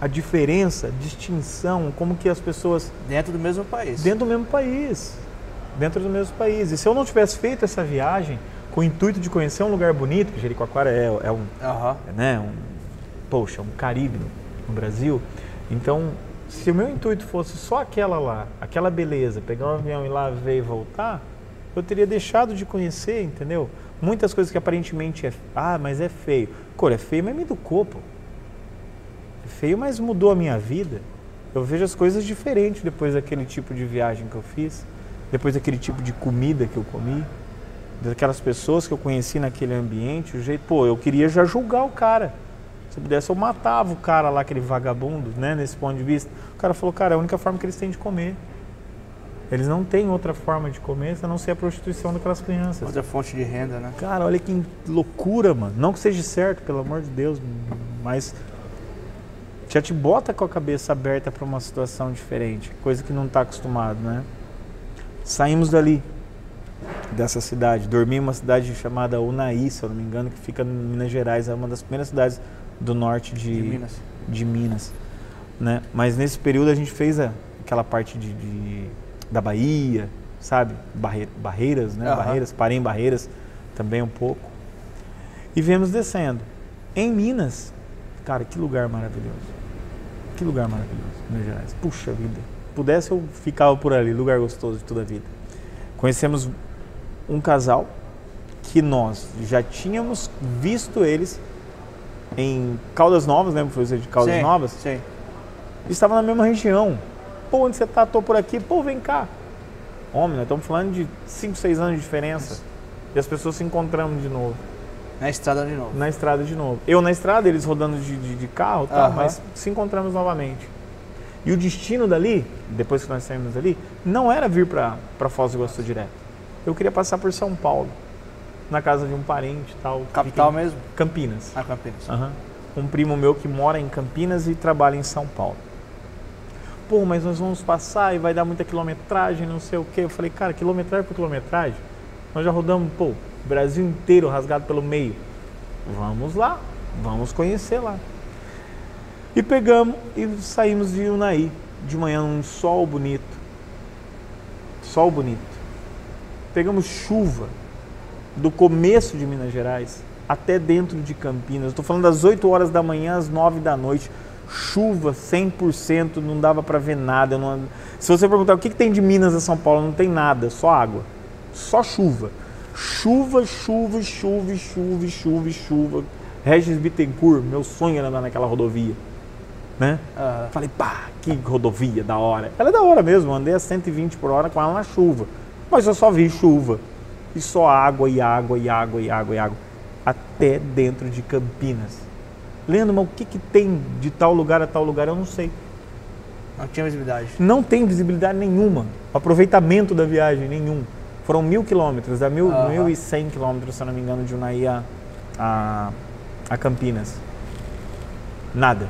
A diferença, distinção, como que as pessoas Dentro do mesmo país. dentro do mesmo país. Dentro do mesmo país. E se eu não tivesse feito essa viagem com o intuito de conhecer um lugar bonito, que Jericoacoara é, é um, é, né, um, poxa, um Caribe no, Brasil. Então, se o meu intuito fosse só aquela lá, aquela beleza, pegar um avião e lá ver e voltar, eu teria deixado de conhecer, entendeu? Muitas coisas que aparentemente é, ah, mas é feio. Cor, é feio, mas me educou, pô. É feio, mas mudou a minha vida. Eu vejo as coisas diferentes depois daquele tipo de viagem que eu fiz, depois daquele tipo de comida que eu comi, daquelas pessoas que eu conheci naquele ambiente, o jeito, pô, eu queria já julgar o cara. Se pudesse, eu matava o cara lá, aquele vagabundo, né, nesse ponto de vista. O cara falou, cara, é a única forma que eles têm de comer. Eles não têm outra forma de comer a não ser a prostituição daquelas crianças. Outra fonte de renda, né? Cara, olha que loucura, mano. Não que seja certo, pelo amor de Deus, mas já te bota com a cabeça aberta para uma situação diferente, coisa que não está acostumado, né? Saímos dali, dessa cidade, dormi em uma cidade chamada Unai, se eu não me engano, que fica em Minas Gerais, é uma das primeiras cidades do norte de, De Minas. de Minas, né? Mas nesse período a gente fez a- aquela parte de, de- da Bahia, sabe? Barre- barreiras, né? Aham. Barreiras, parei em Barreiras também um pouco. E viemos descendo. Em Minas, cara, que lugar maravilhoso. Que lugar maravilhoso, Minas Gerais. Puxa vida. Pudesse eu ficava por ali, lugar gostoso de toda a vida. Conhecemos um casal que nós já tínhamos visto eles em Caldas Novas, lembra que foi de Caldas sim, Novas? Sim. Estava na mesma região. Pô, onde você tá? Tô por aqui. Pô, vem cá. Homem, nós estamos falando de 5, 6 anos de diferença. E as pessoas se encontramos de novo. Na estrada de novo. Na estrada de novo. Eu na estrada, eles rodando de, de, de carro, tá, mas se encontramos novamente. E o destino dali, depois que nós saímos dali, não era vir para Foz do Iguaçu direto. Eu queria passar por São Paulo, na casa de um parente e tal. Capital mesmo? Campinas. Ah, Campinas. Aham. Um primo meu que mora em Campinas e trabalha em São Paulo. Pô, mas nós vamos passar e vai dar muita quilometragem, não sei o quê. Eu falei, cara, quilometragem por quilometragem? Nós já rodamos, pô, Brasil inteiro rasgado pelo meio. Vamos lá, vamos conhecer lá. E pegamos e saímos de Unai, de manhã, um sol bonito. Sol bonito. Pegamos chuva do começo de Minas Gerais até dentro de Campinas. Estou falando das 8 horas da manhã às 9 da noite. Chuva 100%, não dava para ver nada. não- Se você perguntar o que, que tem de Minas a São Paulo, não tem nada, só água. Só chuva. Chuva, chuva, chuva, chuva, chuva, chuva. Regis Bittencourt, meu sonho era andar naquela rodovia. Né? Aham. Falei, pá, que rodovia da hora. Ela é da hora mesmo, andei a 120 por hora com ela na chuva. Mas eu só vi chuva. E só água e água e água e água e água. Até dentro de Campinas. Leandro, mas o que, que tem de tal lugar a tal lugar? Eu não sei. Não tinha visibilidade. Não tem visibilidade nenhuma. Aproveitamento da viagem, nenhum. Foram mil quilômetros, dá mil, Aham. mil e cem quilômetros, se eu não me engano, de Unai a, a, a Campinas. Nada.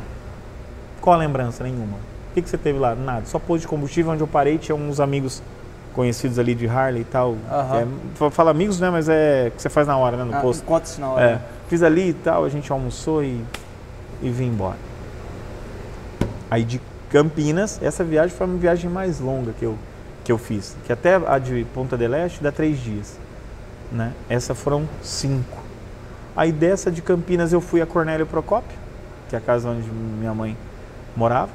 Qual a lembrança? Nenhuma. O que, que você teve lá? Nada. Só posto de combustível onde eu parei, tinha uns amigos conhecidos ali de Harley e tal. É, fala amigos, né? Mas é que você faz na hora, né? No Ah, posto. Conta-se na hora. É, fiz ali e tal, a gente almoçou e, e vim embora. Aí de Campinas, essa viagem foi uma viagem mais longa que eu, que eu fiz. Que até a de Ponta del Este dá três dias. Né? Essa foram cinco. Aí dessa de Campinas eu fui a Cornélio Procópio, que é a casa onde minha mãe morava,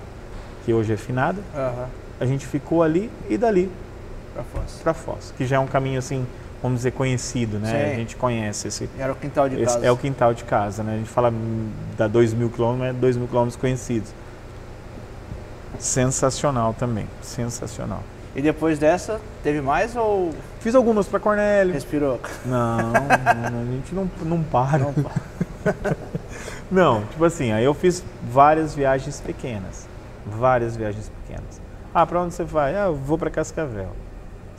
que hoje é finada. Aham. A gente ficou ali e dali Pra Foz. para Foz, que já é um caminho assim, vamos dizer, conhecido, né? Sim. A gente conhece esse, era o quintal de casa. é o quintal de casa, né? A gente fala da 2 mil quilômetros, mas é 2 mil quilômetros conhecidos. Sensacional também, sensacional. E depois dessa, teve mais ou Fiz algumas para Cornélio. respirou? Não, não, a gente não, não para. Não, pá. Não, tipo assim, aí eu fiz várias viagens pequenas. Várias viagens pequenas. Ah, pra onde você vai? Ah, eu vou pra Cascavel.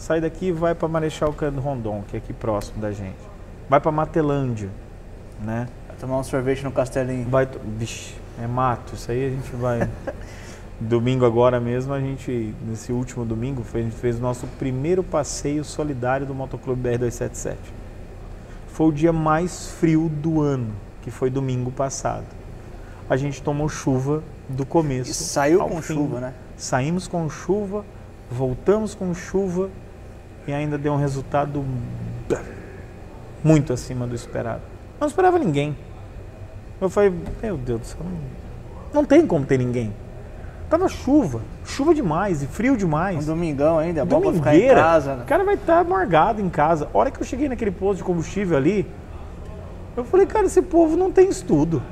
Sai daqui e vai pra Marechal Cândido Rondon, que é aqui próximo da gente. Vai pra Matelândia, né? Vai tomar um sorvete no castelinho. Vai. Vixe, é mato. Isso aí a gente vai. domingo agora mesmo, a gente, nesse último domingo, a gente fez o nosso primeiro passeio solidário do Motoclube BR277. Foi o dia mais frio do ano, que foi domingo passado. A gente tomou chuva do começo. E saiu com fim. chuva, né? Saímos com chuva, voltamos com chuva e ainda deu um resultado muito acima do esperado. Não esperava ninguém. Eu falei, meu Deus do céu, não, não tem como ter ninguém. Tava chuva, chuva demais e frio Um demais. domingão ainda, bom pra ficar em casa. o né? cara vai estar amargado em casa. A hora que eu cheguei naquele posto de combustível ali, eu falei, cara, esse povo não tem estudo.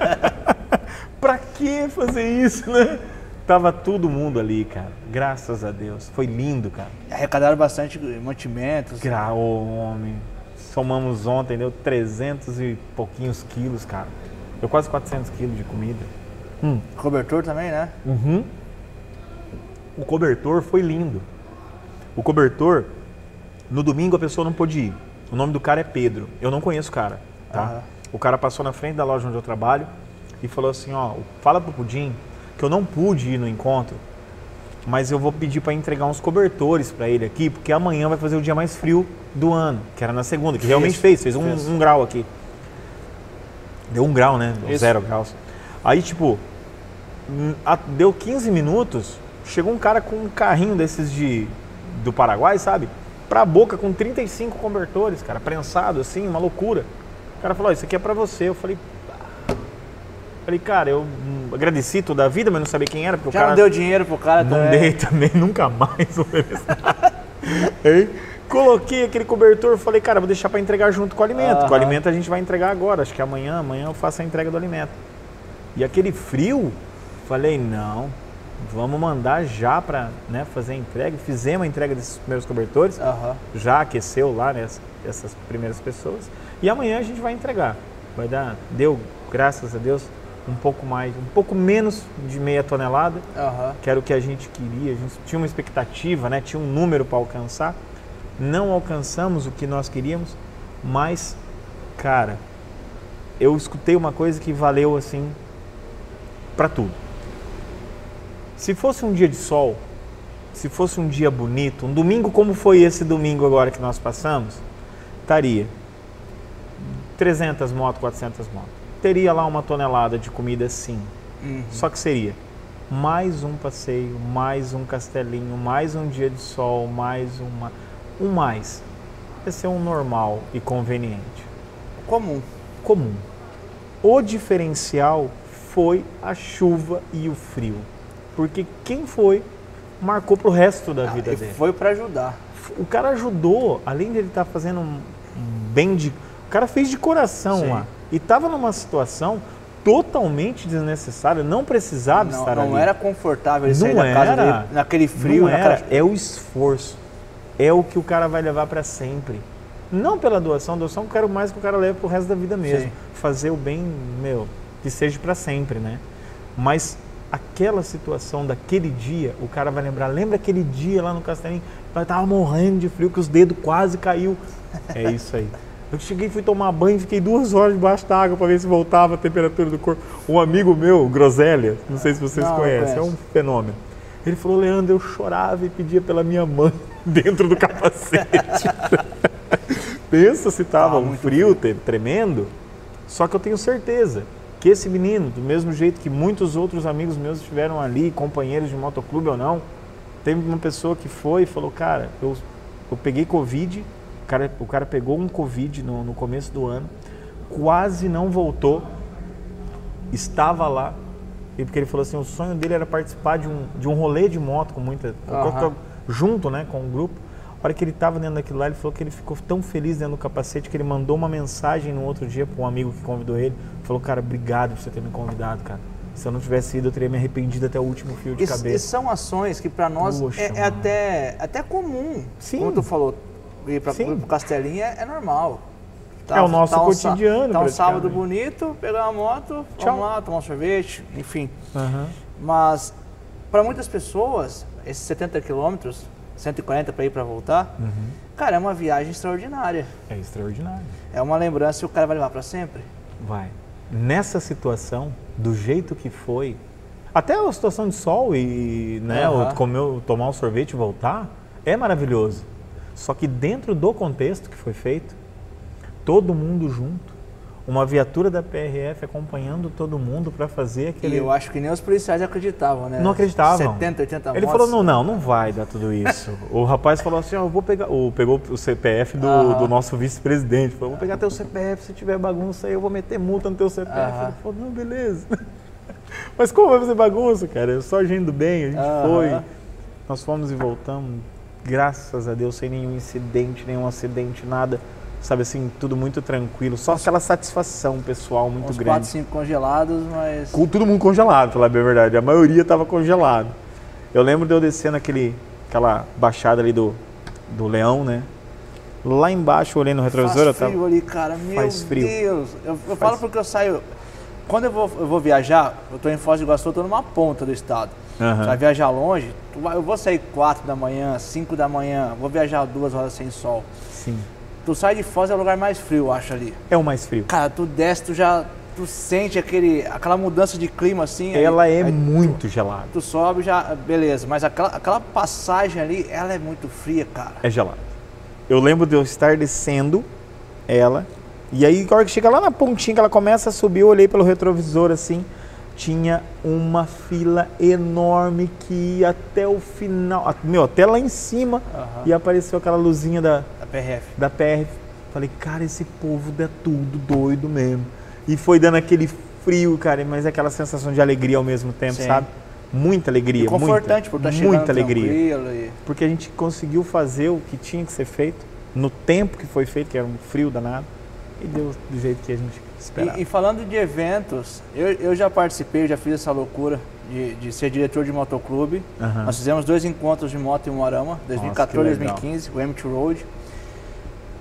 pra que fazer isso, né? Tava todo mundo ali, cara. Graças a Deus. Foi lindo, cara. Arrecadaram bastante mantimentos. Gra ô, homem. Somamos ontem, deu 300 e pouquinhos quilos, cara. Deu quase 400 quilos de comida. Cobertor também, né? Uhum. O cobertor foi lindo. O cobertor, no domingo a pessoa não pôde ir. O nome do cara é Pedro. Eu não conheço o cara, tá? Aham. O cara passou na frente da loja onde eu trabalho e falou assim, ó, fala pro Pudim que eu não pude ir no encontro, mas eu vou pedir para entregar uns cobertores para ele aqui, porque amanhã vai fazer o dia mais frio do ano, que era na segunda, que realmente Isso, fez, fez um, um grau aqui. Deu um grau, né? Deu zero graus. Aí, tipo, deu 15 minutos, chegou um cara com um carrinho desses de do Paraguai, sabe? Pra boca com 35 cobertores, cara, prensado assim, uma loucura. O cara falou, "Ó, isso aqui é pra você. Eu falei. Falei, cara, eu agradeci toda a vida, mas não sabia quem era, porque o Já cara não deu dinheiro pro cara não também. dei também, nunca mais? Coloquei aquele cobertor, falei, cara, vou deixar para entregar junto com o alimento. Com o alimento a gente vai entregar agora, acho que amanhã, amanhã eu faço a entrega do alimento. E aquele frio, falei, não, vamos mandar já para né, fazer a entrega. Fizemos a entrega desses primeiros cobertores, Aham. já aqueceu lá né, ess- essas primeiras pessoas. E amanhã a gente vai entregar. Vai dar, deu, graças a Deus, um pouco mais, um pouco menos de meia tonelada Aham. que era o que a gente queria, a gente tinha uma expectativa, né? tinha um número para alcançar. Não alcançamos o que nós queríamos, mas, cara, eu escutei uma coisa que valeu assim para tudo. Se fosse um dia de sol, se fosse um dia bonito, um domingo como foi esse domingo agora que nós passamos, estaria 300 motos, 400 motos. Teria lá uma tonelada de comida sim, Uhum. só que seria mais um passeio, mais um castelinho, mais um dia de sol, mais uma. Um mais. Ia ser um normal e conveniente. Comum. Comum. O diferencial foi a chuva e o frio. Porque quem foi marcou pro resto da vida Ah, dele. foi pra ajudar. O cara ajudou, além de ele estar fazendo um um bem de. O cara fez de coração Sim. lá. E estava numa situação totalmente desnecessária, não precisava Não, estar não ali. era confortável ele sair Não da casa dele naquele frio, não era, é o esforço. É o que o cara vai levar para sempre. Não pela doação, doação eu quero mais que o cara leve pro resto da vida mesmo. Sim. Fazer o bem, meu, que seja para sempre, né? Mas aquela situação daquele dia, o cara vai lembrar, lembra aquele dia lá no Castelinho, eu tava morrendo de frio, que os dedos quase caiu. É isso aí. Eu cheguei, fui tomar banho, fiquei duas horas debaixo da água para ver se voltava a temperatura do corpo. Um amigo meu, Groselha, não sei se vocês Não, conhecem, é um fenômeno. Ele falou, Leandro, eu chorava e pedia pela minha mãe dentro do capacete. Pensa se tava Tava um frio, te- tremendo. Só que eu tenho certeza que esse menino, do mesmo jeito que muitos outros amigos meus estiveram ali, companheiros de motoclube ou não, teve uma pessoa que foi e falou, cara, eu, eu peguei Covid, cara, o cara pegou um Covid no, no começo do ano, quase não voltou, estava lá, e porque ele falou assim, o sonho dele era participar de um, de um rolê de moto com muita. Aham. junto né, com o grupo. A hora que ele estava dentro daquilo lá, ele falou que ele ficou tão feliz dentro do capacete que ele mandou uma mensagem no outro dia para um amigo que convidou ele. Falou, cara, obrigado por você ter me convidado, cara. Se eu não tivesse ido, eu teria me arrependido até o último fio de E, e cabeça. são ações que para nós Poxa, é, é até, até comum. Sim. Como tu falou, ir para o Castelinho é, é normal. É o nosso um sá- cotidiano, Tá um sábado bonito, pegar uma moto, Tchau. vamos lá, tomar um sorvete, enfim. Aham. Mas para muitas pessoas, esses 70 quilômetros, 140 para ir para voltar, Uhum. cara, é uma viagem extraordinária. É extraordinário. É uma lembrança que o cara vai levar para sempre. Vai. Nessa situação, do jeito que foi, até a situação de sol e né, o comer, tomar um sorvete e voltar, é maravilhoso. Só que dentro do contexto que foi feito, todo mundo junto, uma viatura da PRF acompanhando todo mundo para fazer aquele. E eu acho que nem os policiais acreditavam, né? Não acreditavam. 70, 80 Ele motos. falou, não, não, não vai dar tudo isso. o rapaz falou assim, ó, eu vou pegar, o, pegou o CPF do, do nosso vice-presidente, falou, vou pegar teu CPF, se tiver bagunça aí eu vou meter multa no teu CPF. Ele falou, não, beleza. Mas como vai fazer bagunça, cara? É só gente do bem, a gente foi, nós fomos e voltamos, graças a Deus, sem nenhum incidente, nenhum acidente, nada. sabe assim, tudo muito tranquilo. Só aquela satisfação pessoal muito Uns grande. 4, 5 congelados, mas. Com todo mundo congelado, pra falar bem a verdade. A maioria tava congelado. Eu lembro de eu descendo aquele, aquela baixada ali do, do Leão, né? Lá embaixo, olhei no retrovisor, eu Faz tava... frio ali, cara. Meu Faz frio. Deus. Eu, eu falo porque eu saio. Quando eu vou, eu vou viajar, eu tô em Foz do Iguaçu, eu tô numa ponta do estado. Aham. Você vai viajar longe, tu vai- eu vou sair 4 da manhã, 5 da manhã, vou viajar duas horas sem sol. Sim. Tu sai de Foz é o lugar mais frio, eu acho ali. É o mais frio. Cara, tu desce, tu já. Tu sente aquele, aquela mudança de clima assim. aí- Ela é aí muito gelada. Tu sobe já, beleza, mas aquela, aquela passagem ali, ela é muito fria, cara. É gelada. Eu lembro de eu estar descendo ela. E aí, na hora que chega lá na pontinha que ela começa a subir, eu olhei pelo retrovisor assim. Tinha uma fila enorme que ia até o final. Meu, até lá em cima. Aham. E apareceu aquela luzinha da, A PRF. da PR. Falei, cara, esse povo é tudo doido mesmo. E foi dando aquele frio, cara, mas aquela sensação de alegria ao mesmo tempo, Sim. sabe? Muita alegria. E confortante muita, por estar chegando Muita alegria. e- Porque a gente conseguiu fazer o que tinha que ser feito, no tempo que foi feito, que era um frio danado, e deu do jeito que a gente esperava. E, e falando de eventos, eu, eu já participei, já fiz essa loucura de, de ser diretor de motoclube. Aham. Nós fizemos dois encontros de moto em Moarama, 2014 e que legal. 2015, o M2 Road.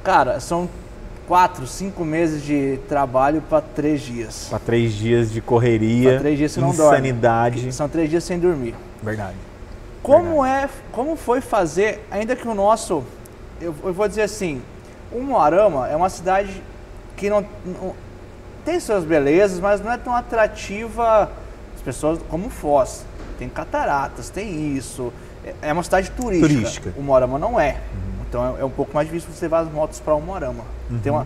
Cara, são quatro, cinco meses de trabalho para três dias. Para três dias de correria, Pra três dias você não dorme. insanidade. São três dias sem dormir. Verdade. Como é, como foi fazer, ainda que o nosso, eu, eu vou dizer assim, o Moarama é uma cidade que não- tem suas belezas, mas não é tão atrativa as pessoas como Foz. Tem cataratas, tem isso. É- É uma cidade turística. Turística. O Moarama não é. Então é, é um pouco mais difícil você levar as motos para o Moarama. Tem uma,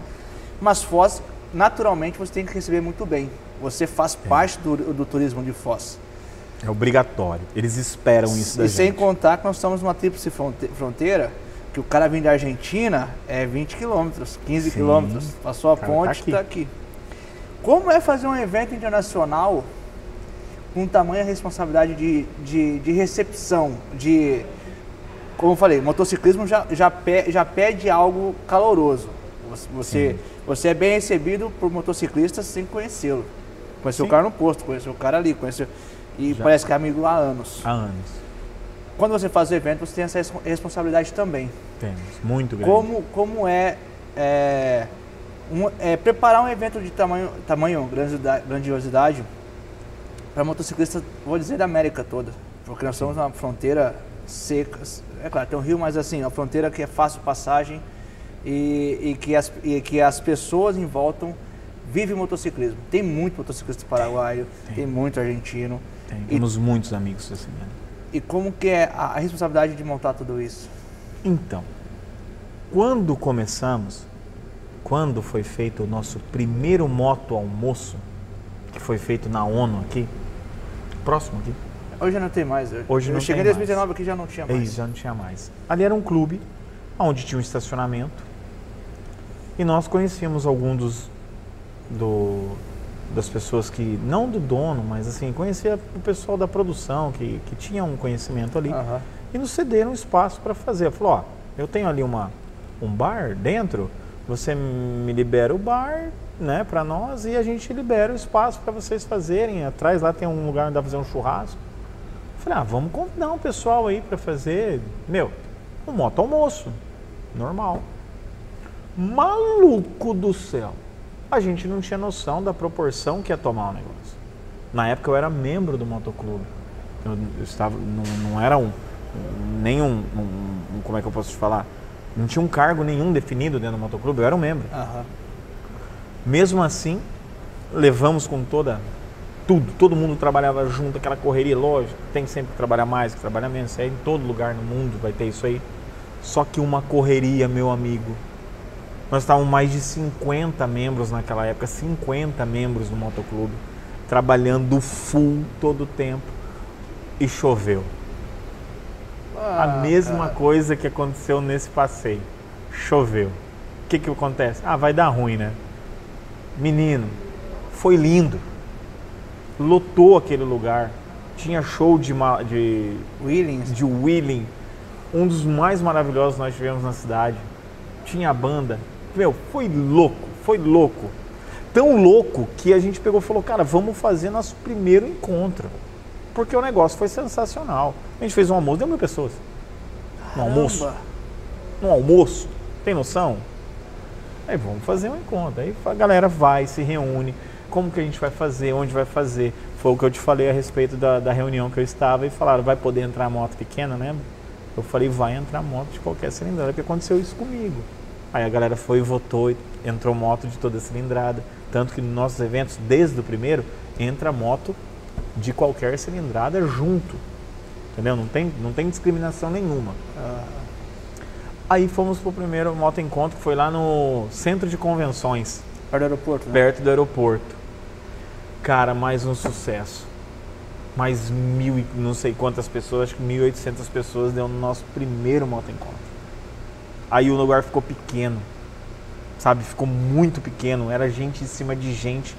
mas Foz, naturalmente, você tem que receber muito bem. Você faz parte do, do turismo de Foz. É obrigatório. Eles esperam isso da E sem gente. contar que nós estamos numa tríplice fronte- fronteira, que o cara vem da Argentina é 20 quilômetros, 15 Sim. quilômetros. Passou a tá ponte, aqui. está aqui. Como é fazer um evento internacional com tamanha responsabilidade de, de, de recepção, de... Como eu falei, motociclismo já, já, pe- já pede algo caloroso. Você, você, você é bem recebido por motociclistas sem conhecê-lo. Conheceu o cara no posto, conheceu o cara ali, conheceu... E Já. parece que é amigo há anos. Há anos. Quando você faz o evento, você tem essa res- responsabilidade também. Temos. Muito grande. Como, como é, é, um- é preparar um evento de tamanho, tamanho grandiosidade- para motociclistas, vou dizer, da América toda. Porque nós somos uma fronteira seca. É claro, tem um rio, mas assim, uma fronteira que é fácil passagem e, e que, as, e que as pessoas em volta vivem motociclismo. Tem muito motociclista paraguaio, tem, tem. muito argentino. Tem. E- Temos muitos amigos assim. né? E como que é a, a responsabilidade de montar tudo isso? Então, quando começamos, quando foi feito o nosso primeiro moto almoço, que foi feito na ONU aqui, próximo aqui, Hoje não tem mais. Eu, Hoje eu não cheguei em tem 2019 aqui já não tinha é mais. isso, já não tinha mais. Ali era um clube, onde tinha um estacionamento, e nós conhecíamos alguns dos, do, das pessoas que, não do dono, mas assim, conhecia o pessoal da produção, que, que tinha um conhecimento ali. Aham. e nos cederam espaço para fazer. Falou, ó, eu tenho ali uma, um bar dentro, você me libera o bar, né, para nós e a gente libera o espaço para vocês fazerem. Atrás lá tem um lugar onde dá pra fazer um churrasco. Falei, ah, vamos convidar um pessoal aí para fazer, meu, um moto almoço, normal. Maluco do céu. A gente não tinha noção da proporção que ia tomar o negócio. Na época eu era membro do motoclube. Eu, eu estava, não, não era um, nenhum, um, um- como é que eu posso te falar? Não tinha um cargo nenhum definido dentro do motoclube, eu era um membro. Aham. Mesmo assim, levamos com toda tudo, todo mundo trabalhava junto, aquela correria, lógico, tem sempre que trabalhar mais, que trabalhar menos, isso aí em todo lugar no mundo vai ter isso aí. Só que uma correria, meu amigo. Nós estávamos mais de 50 membros naquela época, 50 membros no motoclube, trabalhando full todo o tempo e choveu. A Ah, mesma cara. coisa que aconteceu nesse passeio. Choveu. O que que acontece? Ah, vai dar ruim, né? Menino, foi lindo. Lotou aquele lugar. Tinha show de, de, Willings. de Wheeling, um dos mais maravilhosos que nós tivemos na cidade. Tinha banda, Meu, foi louco, foi louco. Tão louco que a gente pegou e falou, cara, vamos fazer nosso primeiro encontro. Porque o negócio foi sensacional. A gente fez um almoço, deu mil pessoas. No almoço. No almoço. Tem noção? Aí vamos fazer um encontro. Aí a galera vai, se reúne. Como que a gente vai fazer? Onde vai fazer? Foi o que eu te falei a respeito da, da reunião que eu estava e falaram, vai poder entrar moto pequena, né? Eu falei, vai entrar moto de qualquer cilindrada, porque aconteceu isso comigo. Aí a galera foi e votou e entrou moto de toda cilindrada. Tanto que nos nossos eventos, desde o primeiro, entra moto de qualquer cilindrada junto. Entendeu? Não tem, não tem discriminação nenhuma. Ah. Aí fomos pro primeiro moto encontro, que foi lá no centro de convenções. Perto do aeroporto, né? Perto do aeroporto. Cara, mais um sucesso. Mais mil, não sei quantas pessoas, acho que 1.800 pessoas deu no nosso primeiro moto encontro. Aí o lugar ficou pequeno, sabe? Ficou muito pequeno, era gente em cima de gente,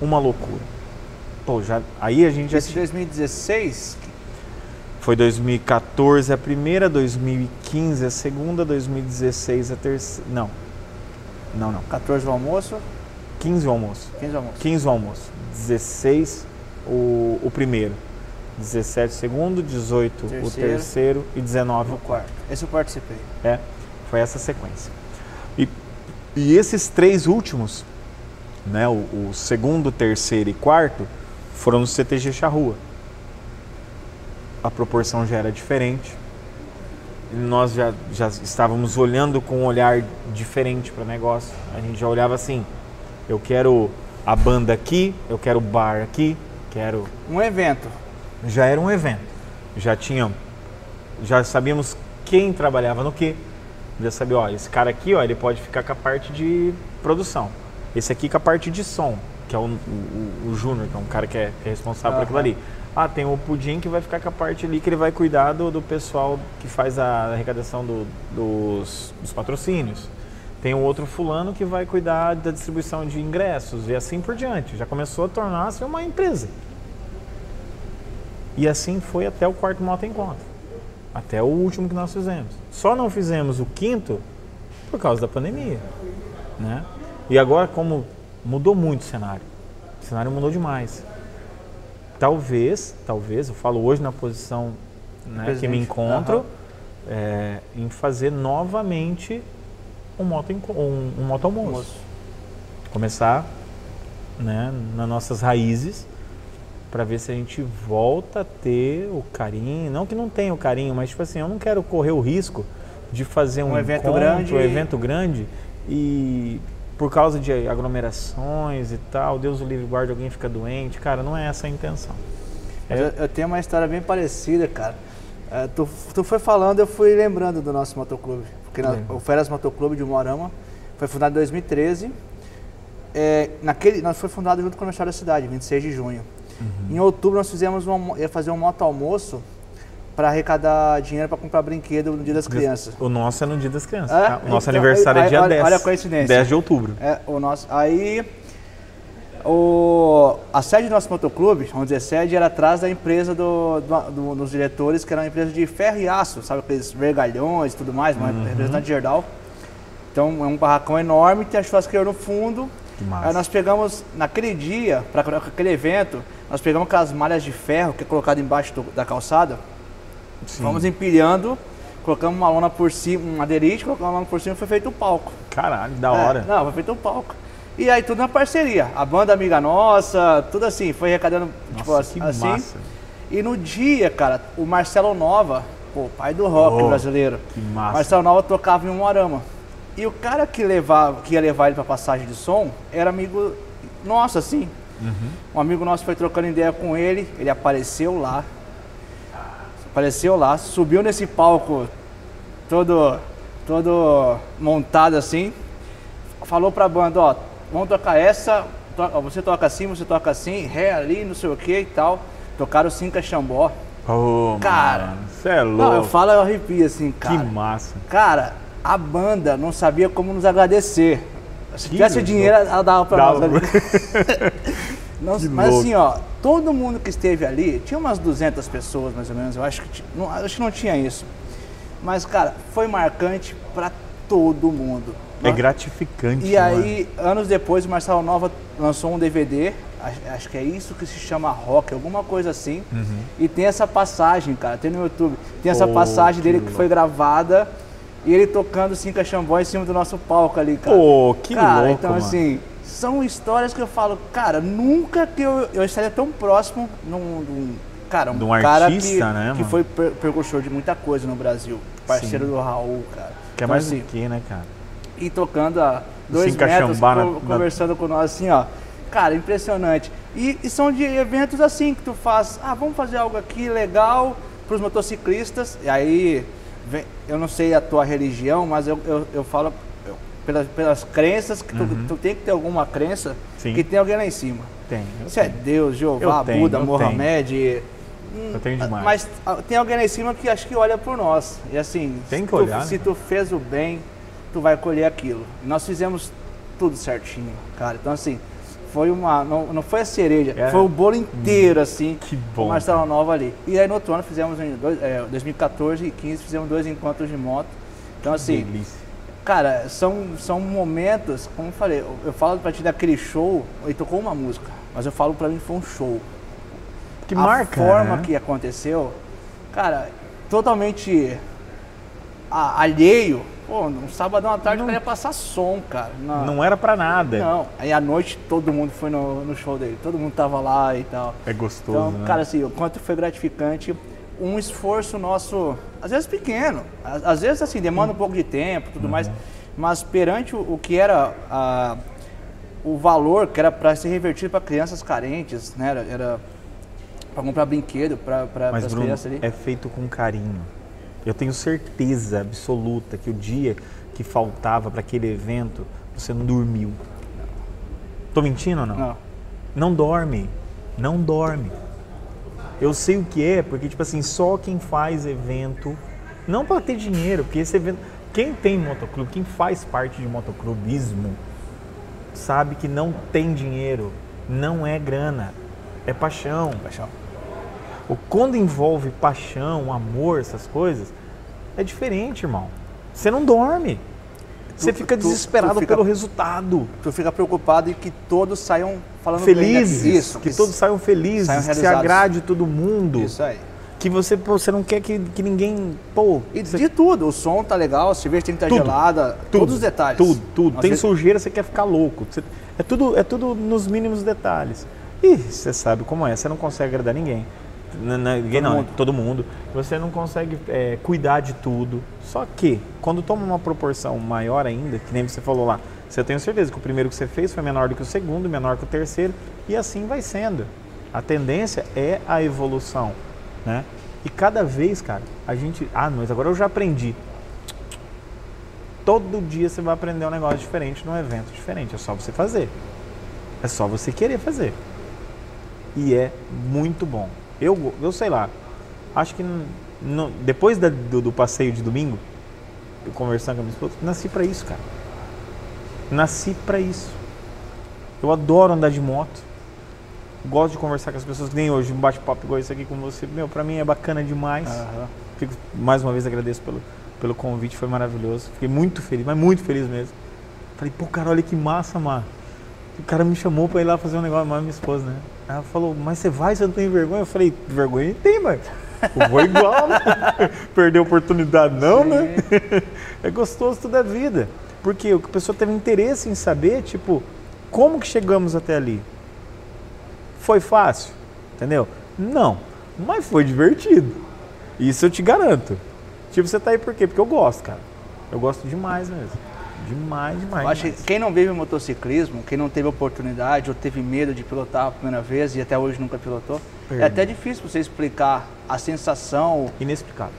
uma loucura. Pô, já, aí a gente já. Esse 2016? Foi 2014 a primeira, 2015 a segunda, 2016 a terceira. Não. Não, não. 14 o almoço? 15 o almoço. 15 o almoço. 15 o almoço. 16 o, o primeiro. 17 o segundo, 18 terceiro. o terceiro e 19 o quarto. Esse eu participei. É, foi essa sequência. E, e esses três últimos, né, o, o segundo, terceiro e quarto, foram no CTG Charrua. A proporção já era diferente. Nós já, já estávamos olhando com um olhar diferente para o negócio. A gente já olhava assim: eu quero a banda aqui, eu quero o bar aqui, quero. Um evento. Já era um evento. Já tinham. Já sabíamos quem trabalhava no que. Já sabia, ó, esse cara aqui, ó, ele pode ficar com a parte de produção. Esse aqui com a parte de som que é o, o, o Júnior, que é um cara que é, que é responsável uhum. por aquilo ali. Ah, tem o Pudim que vai ficar com a parte ali que ele vai cuidar do, do pessoal que faz a arrecadação do, dos, dos patrocínios. Tem o outro fulano que vai cuidar da distribuição de ingressos e assim por diante. Já começou a tornar-se uma empresa. E assim foi até o quarto moto encontro. Até o último que nós fizemos. Só não fizemos o quinto por causa da pandemia. Né? E agora, como mudou muito o cenário. O cenário mudou demais. Talvez, talvez, eu falo hoje na posição né, que me encontro, uhum. é, em fazer novamente um moto, um, um moto almoço. Começar né, nas nossas raízes para ver se a gente volta a ter o carinho. Não que não tenha o carinho, mas tipo assim, eu não quero correr o risco de fazer um, um evento grande, um evento grande e por causa de aglomerações e tal, Deus o livre guarde, alguém fica doente. Cara, não é essa a intenção. É... Eu, eu, tenho uma história bem parecida, cara. É, tu, tu foi falando, eu fui lembrando do nosso motoclube. Porque na, o Feras Motoclube de Moarama foi fundado em 2013. É, naquele, nós foi fundado junto com o Aniversário da Cidade, 26 de junho. Uhum. Em outubro nós fizemos uma, ia fazer um moto almoço para arrecadar dinheiro para comprar brinquedo no Dia das Crianças. O nosso é no Dia das Crianças. É? Tá? O nosso então, aniversário aí, é dia olha, 10. Olha a coincidência. 10 de outubro. É, o nosso, aí o, a sede do nosso motoclube, vamos dizer, sede era atrás da empresa do, do, do, dos diretores, que era uma empresa de ferro e aço, sabe aqueles vergalhões e tudo mais, uma uhum. representante de Gerdau. Então é um barracão enorme, tem a churrasqueira no fundo. Que. Aí nós pegamos, naquele dia, para aquele evento, nós pegamos aquelas malhas de ferro que é colocado embaixo do, da calçada, Sim. Fomos empilhando, colocamos uma lona por cima, um aderite, colocamos uma lona por cima e foi feito o palco. Caralho, da hora. É, não, foi feito o palco. E aí tudo na parceria. A banda amiga nossa, tudo assim, foi arrecadando, nossa, tipo assim. Massa. E no dia, cara, o Marcelo Nova, pô, pai do rock oh, brasileiro. Que massa. Marcelo Nova tocava em um arama. E o cara que, levava, que ia levar ele pra passagem de som era amigo nosso, assim. Uhum. Um amigo nosso foi trocando ideia com ele, ele apareceu lá, apareceu lá, subiu nesse palco todo, todo montado assim, falou pra banda, ó, vamos tocar essa, você toca assim, você toca assim, ré ali, não sei o que e tal. Tocaram Cinca Xambó. Oh, cara, você é louco. Não, eu falo, eu arrepio assim, cara. Que massa. Cara, a banda não sabia como nos agradecer. Se tivesse dinheiro, ela dava pra nós. não, mas louco. assim, ó, todo mundo que esteve ali, tinha umas 200 pessoas mais ou menos, eu acho que, não, acho que não tinha isso. Mas, cara, foi marcante para todo mundo. É gratificante. E não é? aí, anos depois, o Marcelo Nova lançou um DVD, acho, que é isso que se chama rock, alguma coisa assim. Uhum. E tem essa passagem, cara, tem no YouTube. Tem essa Pô, passagem que dele que louco. foi gravada e ele tocando Cinca Xambó em cima do nosso palco ali, cara. Pô, que cara, louco, então mano. assim, são histórias que eu falo, cara, nunca que eu, eu estaria tão próximo num, num- cara, um, De um cara artista, que, né, que mano? foi per- precursor de muita coisa no Brasil. Parceiro Sim. do Raul, cara. Que é Então, mais assim, do que, né, cara? e tocando a dois metros, na- co- na- conversando com nós assim, ó. Cara, impressionante. E, e são de eventos assim que tu faz, ah, vamos fazer algo aqui legal para os motociclistas. E aí, vem- eu não sei a tua religião, mas eu, eu, eu falo pelas, pelas crenças que tu, tu tem que ter alguma crença Uhum. Sim. que tem alguém lá em cima. Tem. Se é. Deus, Jeová, Eu tenho, Buda, eu Mohamed. Eu tenho demais. Mas tem alguém lá em cima que acho que olha por nós. E assim, Tem se que tu- olhar, né? se tu fez o bem, tu vai colher aquilo. Nós fizemos tudo certinho, cara. Então assim, foi uma. Não, não foi a cereja, É. foi o bolo inteiro, assim. Que bom, o Marcelo Nova ali. E aí no outro ano fizemos em dois, é, 2014 e 2015 fizemos dois encontros de moto. Então assim, Delícia. Cara, são, são momentos, como eu falei, eu, eu falo pra ti daquele show, ele tocou uma música, mas eu falo pra mim que foi um show. Que a marca, forma né? que aconteceu, cara, totalmente a- alheio. Pô, um sabadão à tarde Não- eu queria passar som, cara. Na- Não era pra nada. não. Aí à noite todo mundo foi no, no show dele, todo mundo tava lá e tal. É gostoso, Então, né? cara, assim, o quanto foi gratificante, um esforço nosso, às vezes pequeno, às, vezes assim, demanda um pouco de tempo, tudo mais, Uhum. mas perante o, o que era a- o valor que era para ser revertido para crianças carentes, né? Era, era para comprar brinquedo para as crianças ali. é feito com carinho. Eu tenho certeza absoluta que o dia que faltava para aquele evento, você não dormiu. Tô mentindo ou não? Não. Não dorme. Não dorme. Eu sei o que é, porque, tipo assim, só quem faz evento, não para ter dinheiro, porque esse evento. Quem tem motoclube, quem faz parte de motoclubismo, sabe que não tem dinheiro, não é grana, é paixão. Paixão. O- Quando envolve paixão, amor, essas coisas, é diferente, irmão. Você não dorme. Você Tu- fica tu- desesperado tu fica- pelo resultado. Tu fica preocupado em que todos saiam falando bem Felizes, daqui. Isso, que todos saiam felizes, saiam que se agrade todo mundo. Isso aí. Que você, pô, você não quer que, que ninguém. Pô, E você- de tudo, o som tá legal, a cerveja tem que estar Tudo, gelada, tudo, todos os detalhes. Tudo, tudo. Às Tem vezes- sujeira, você quer ficar louco. Você- é, tudo, é tudo nos mínimos detalhes. E você sabe como é, você não consegue agradar ninguém. N- n- ninguém Todo não, mundo. todo mundo. Você não consegue é, cuidar de tudo. Só que, quando toma uma proporção maior ainda, que nem você falou lá, você tem certeza que o primeiro que você fez foi menor do que o segundo, menor que o terceiro, e assim vai sendo. A tendência é a evolução, né? E cada vez, cara, a gente... Ah, mas agora eu já aprendi. Todo dia você vai aprender um negócio diferente num evento diferente. É só você fazer. É só você querer fazer. E é muito bom. Eu, eu sei lá. Acho que não- depois da- do, do passeio de domingo, eu conversando com a minha esposa, nasci pra isso, cara. Nasci pra isso. Eu adoro andar de moto. Gosto de conversar com as pessoas, que nem hoje, um bate-papo igual esse aqui com você. Meu, pra mim é bacana demais. Aham. Fico, mais uma vez agradeço pelo, pelo convite, foi maravilhoso. Fiquei muito feliz, mas muito feliz mesmo. Falei, pô, cara, olha que massa, mano. O cara me chamou pra ir lá fazer um negócio, mas minha esposa, né? Ela falou, mas você vai, você não tem vergonha? Eu falei, vergonha tem, mas eu vou igual, né? Perder oportunidade não, né? É gostoso toda a vida. Porque o que a pessoa teve interesse em saber, tipo, como que chegamos até ali? Foi fácil, entendeu? Não, mas foi divertido. Isso eu te garanto. Tipo, você tá aí por quê? Porque eu gosto, cara. Eu gosto demais mesmo. Demais, demais. Eu acho que demais. quem não vive motociclismo, quem não teve oportunidade ou teve medo de pilotar a primeira vez e até hoje nunca pilotou, é Perde. até difícil você explicar a sensação, Inexplicável.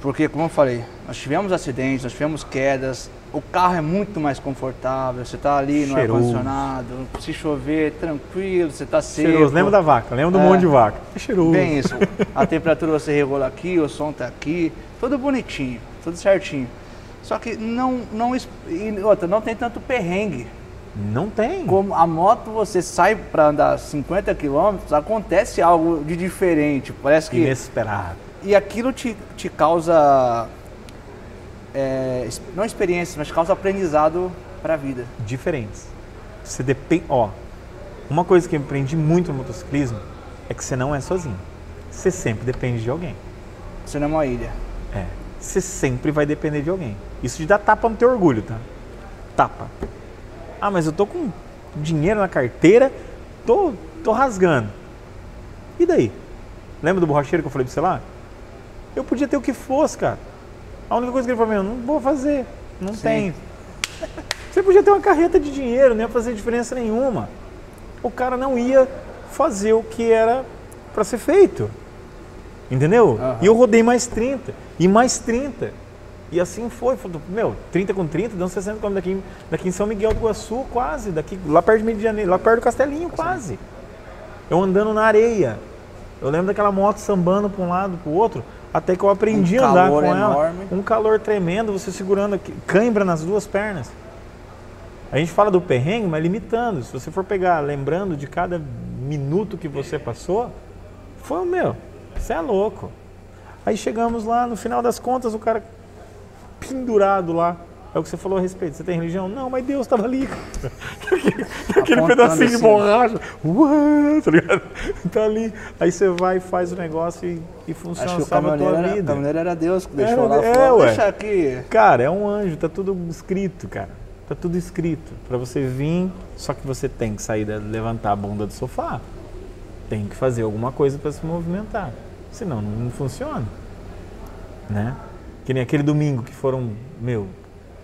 porque como eu falei, nós tivemos acidentes, nós tivemos quedas, o carro é muito mais confortável, você tá ali no ar-condicionado, se chover, tranquilo, você tá seco. Cheiroso. Lembra da vaca? Lembra do É. monte de vaca? É cheiroso. Bem isso. A temperatura você regula aqui, o som tá aqui, tudo bonitinho, tudo certinho. Só que não, não outra, não tem tanto perrengue. Não tem. Como a moto você sai para andar 50 km, acontece algo de diferente. Parece que Inesperado. e aquilo te, te causa é, não experiência, mas causa aprendizado Pra vida. diferentes. Você depende. Ó, uma coisa que eu aprendi muito no motociclismo é que você não é sozinho. Você sempre depende de alguém. Você não é uma ilha. É. Você sempre vai depender de alguém. Isso te dá tapa no teu orgulho, tá? Tapa. Ah, mas eu tô com dinheiro na carteira, tô, tô rasgando. E daí? Lembra do borracheiro que eu falei pra você lá? Eu podia ter o que fosse, cara. A única coisa que ele falou, meu, não vou fazer. Não Sim. tem. Você podia ter uma carreta de dinheiro, não ia fazer diferença nenhuma. O cara não ia fazer o que era para ser feito. Entendeu? Aham. E eu rodei mais 30. E mais 30. E assim foi. Falei, Meu, 30 com 30, dando 60 km daqui, em- daqui em São Miguel do Iguaçu, quase. Daqui, lá perto de Rio de Janeiro, lá perto do Castelinho, quase. Eu andando na areia. Eu lembro daquela moto sambando para um lado para o outro, até que eu aprendi Um a andar com ela. enorme. Um calor tremendo, você segurando aqui, cãibra nas duas pernas. A gente fala do perrengue, mas limitando. Se você for pegar, lembrando de cada minuto que você passou, foi o meu. Você é louco. Aí chegamos lá, no final das contas, o cara pendurado lá. É o que você falou a respeito. Você tem religião? Não, mas Deus estava ali. Aquele pedacinho de assim. borracha. Ué, tá ligado? Tá ali. Aí você vai faz o negócio e, e funciona, Acho que salva a tua era, o vida. caminhoneiro era Deus que Era- deixou lá. é, falou. Deixa aqui. Cara, é um anjo, tá tudo escrito, cara. Tá tudo escrito. Pra você vir, só que você tem que sair, levantar a bunda do sofá. Tem que fazer alguma coisa pra se movimentar. Senão não, não funciona. Né? Que nem aquele domingo que foram, meu,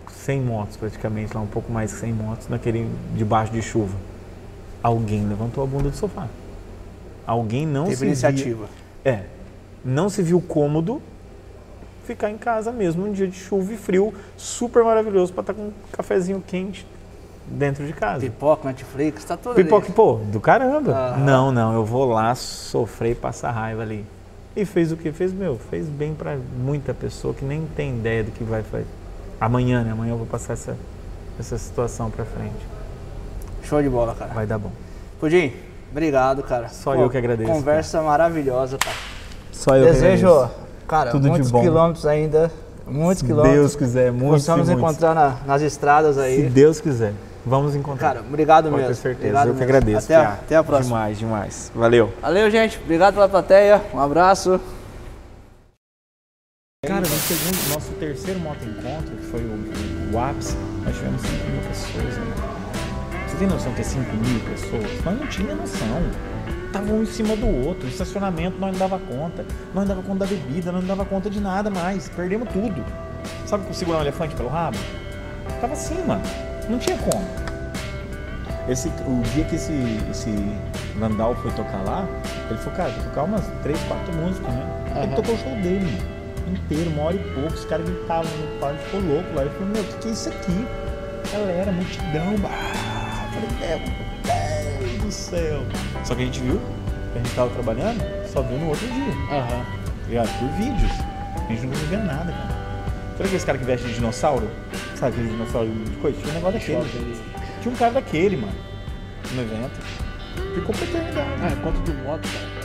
100 motos praticamente, lá um pouco mais que 100 motos, naquele debaixo de chuva. Alguém levantou a bunda do sofá. Alguém não Teve se via- iniciativa. é. Não se viu cômodo ficar em casa mesmo num dia de chuva e frio, super maravilhoso para estar com um cafezinho quente dentro de casa. Pipoca, Netflix, tá tudo Pipoca, ali. pô, do caramba. Aham. Não, não, eu vou lá sofrer e passar raiva ali. E fez o que fez, meu, fez bem para muita pessoa que nem tem ideia do que vai fazer. Amanhã, né? Amanhã eu vou passar essa, essa situação para frente. Show de bola, cara. Vai dar bom. Pudim, obrigado, cara. Só eu que agradeço, Conversa maravilhosa, cara. Só Desejo, cara, Tudo de muitos bom. quilômetros ainda. Muitos Se quilômetros. Deus quiser, muitos Possamos muitos. encontrar na- nas estradas Se aí. Deus quiser, vamos encontrar. Cara, obrigado Pode mesmo. ter certeza. Obrigado eu que mesmo. agradeço. Até, a- até a próxima. Demais, demais. Valeu. Valeu, gente. Obrigado pela plateia. Um abraço. Cara, no segundo, nosso terceiro moto encontro, que foi o, o ápice, nós tivemos 5 mil pessoas, né? Você tem noção que é 5 mil pessoas? Nós não tinha noção. Tava um em cima do outro, o estacionamento nós não dava conta, nós não dava conta da bebida, nós não dava conta de nada mais, perdemos tudo. Sabe como segurar um elefante pelo rabo? Tava assim, mano. Não tinha como. Esse, o dia que esse, esse Vandal foi tocar lá, ele falou, cara, vou tocar umas 3, 4 músicas, né? Ele Aham. tocou o show dele, inteiro, uma hora e pouco, os caras gritavam no palco, ficou louco lá. Ele falou, meu, o que, que é isso aqui? Galera, multidão, bah! Eu falei, meu Deus do céu. Só que a gente viu, que a gente tava trabalhando, só viu no outro dia, Aham. tá ligado? Por vídeos. A gente não conseguia ver nada, cara. Sabe aqueles caras que vestem de dinossauro? Sabe aquele dinossauro de coisa? Tinha um negócio daquele. Tinha um cara daquele, mano, no evento. Ficou pra eternidade. Ah, encontro de moto, cara.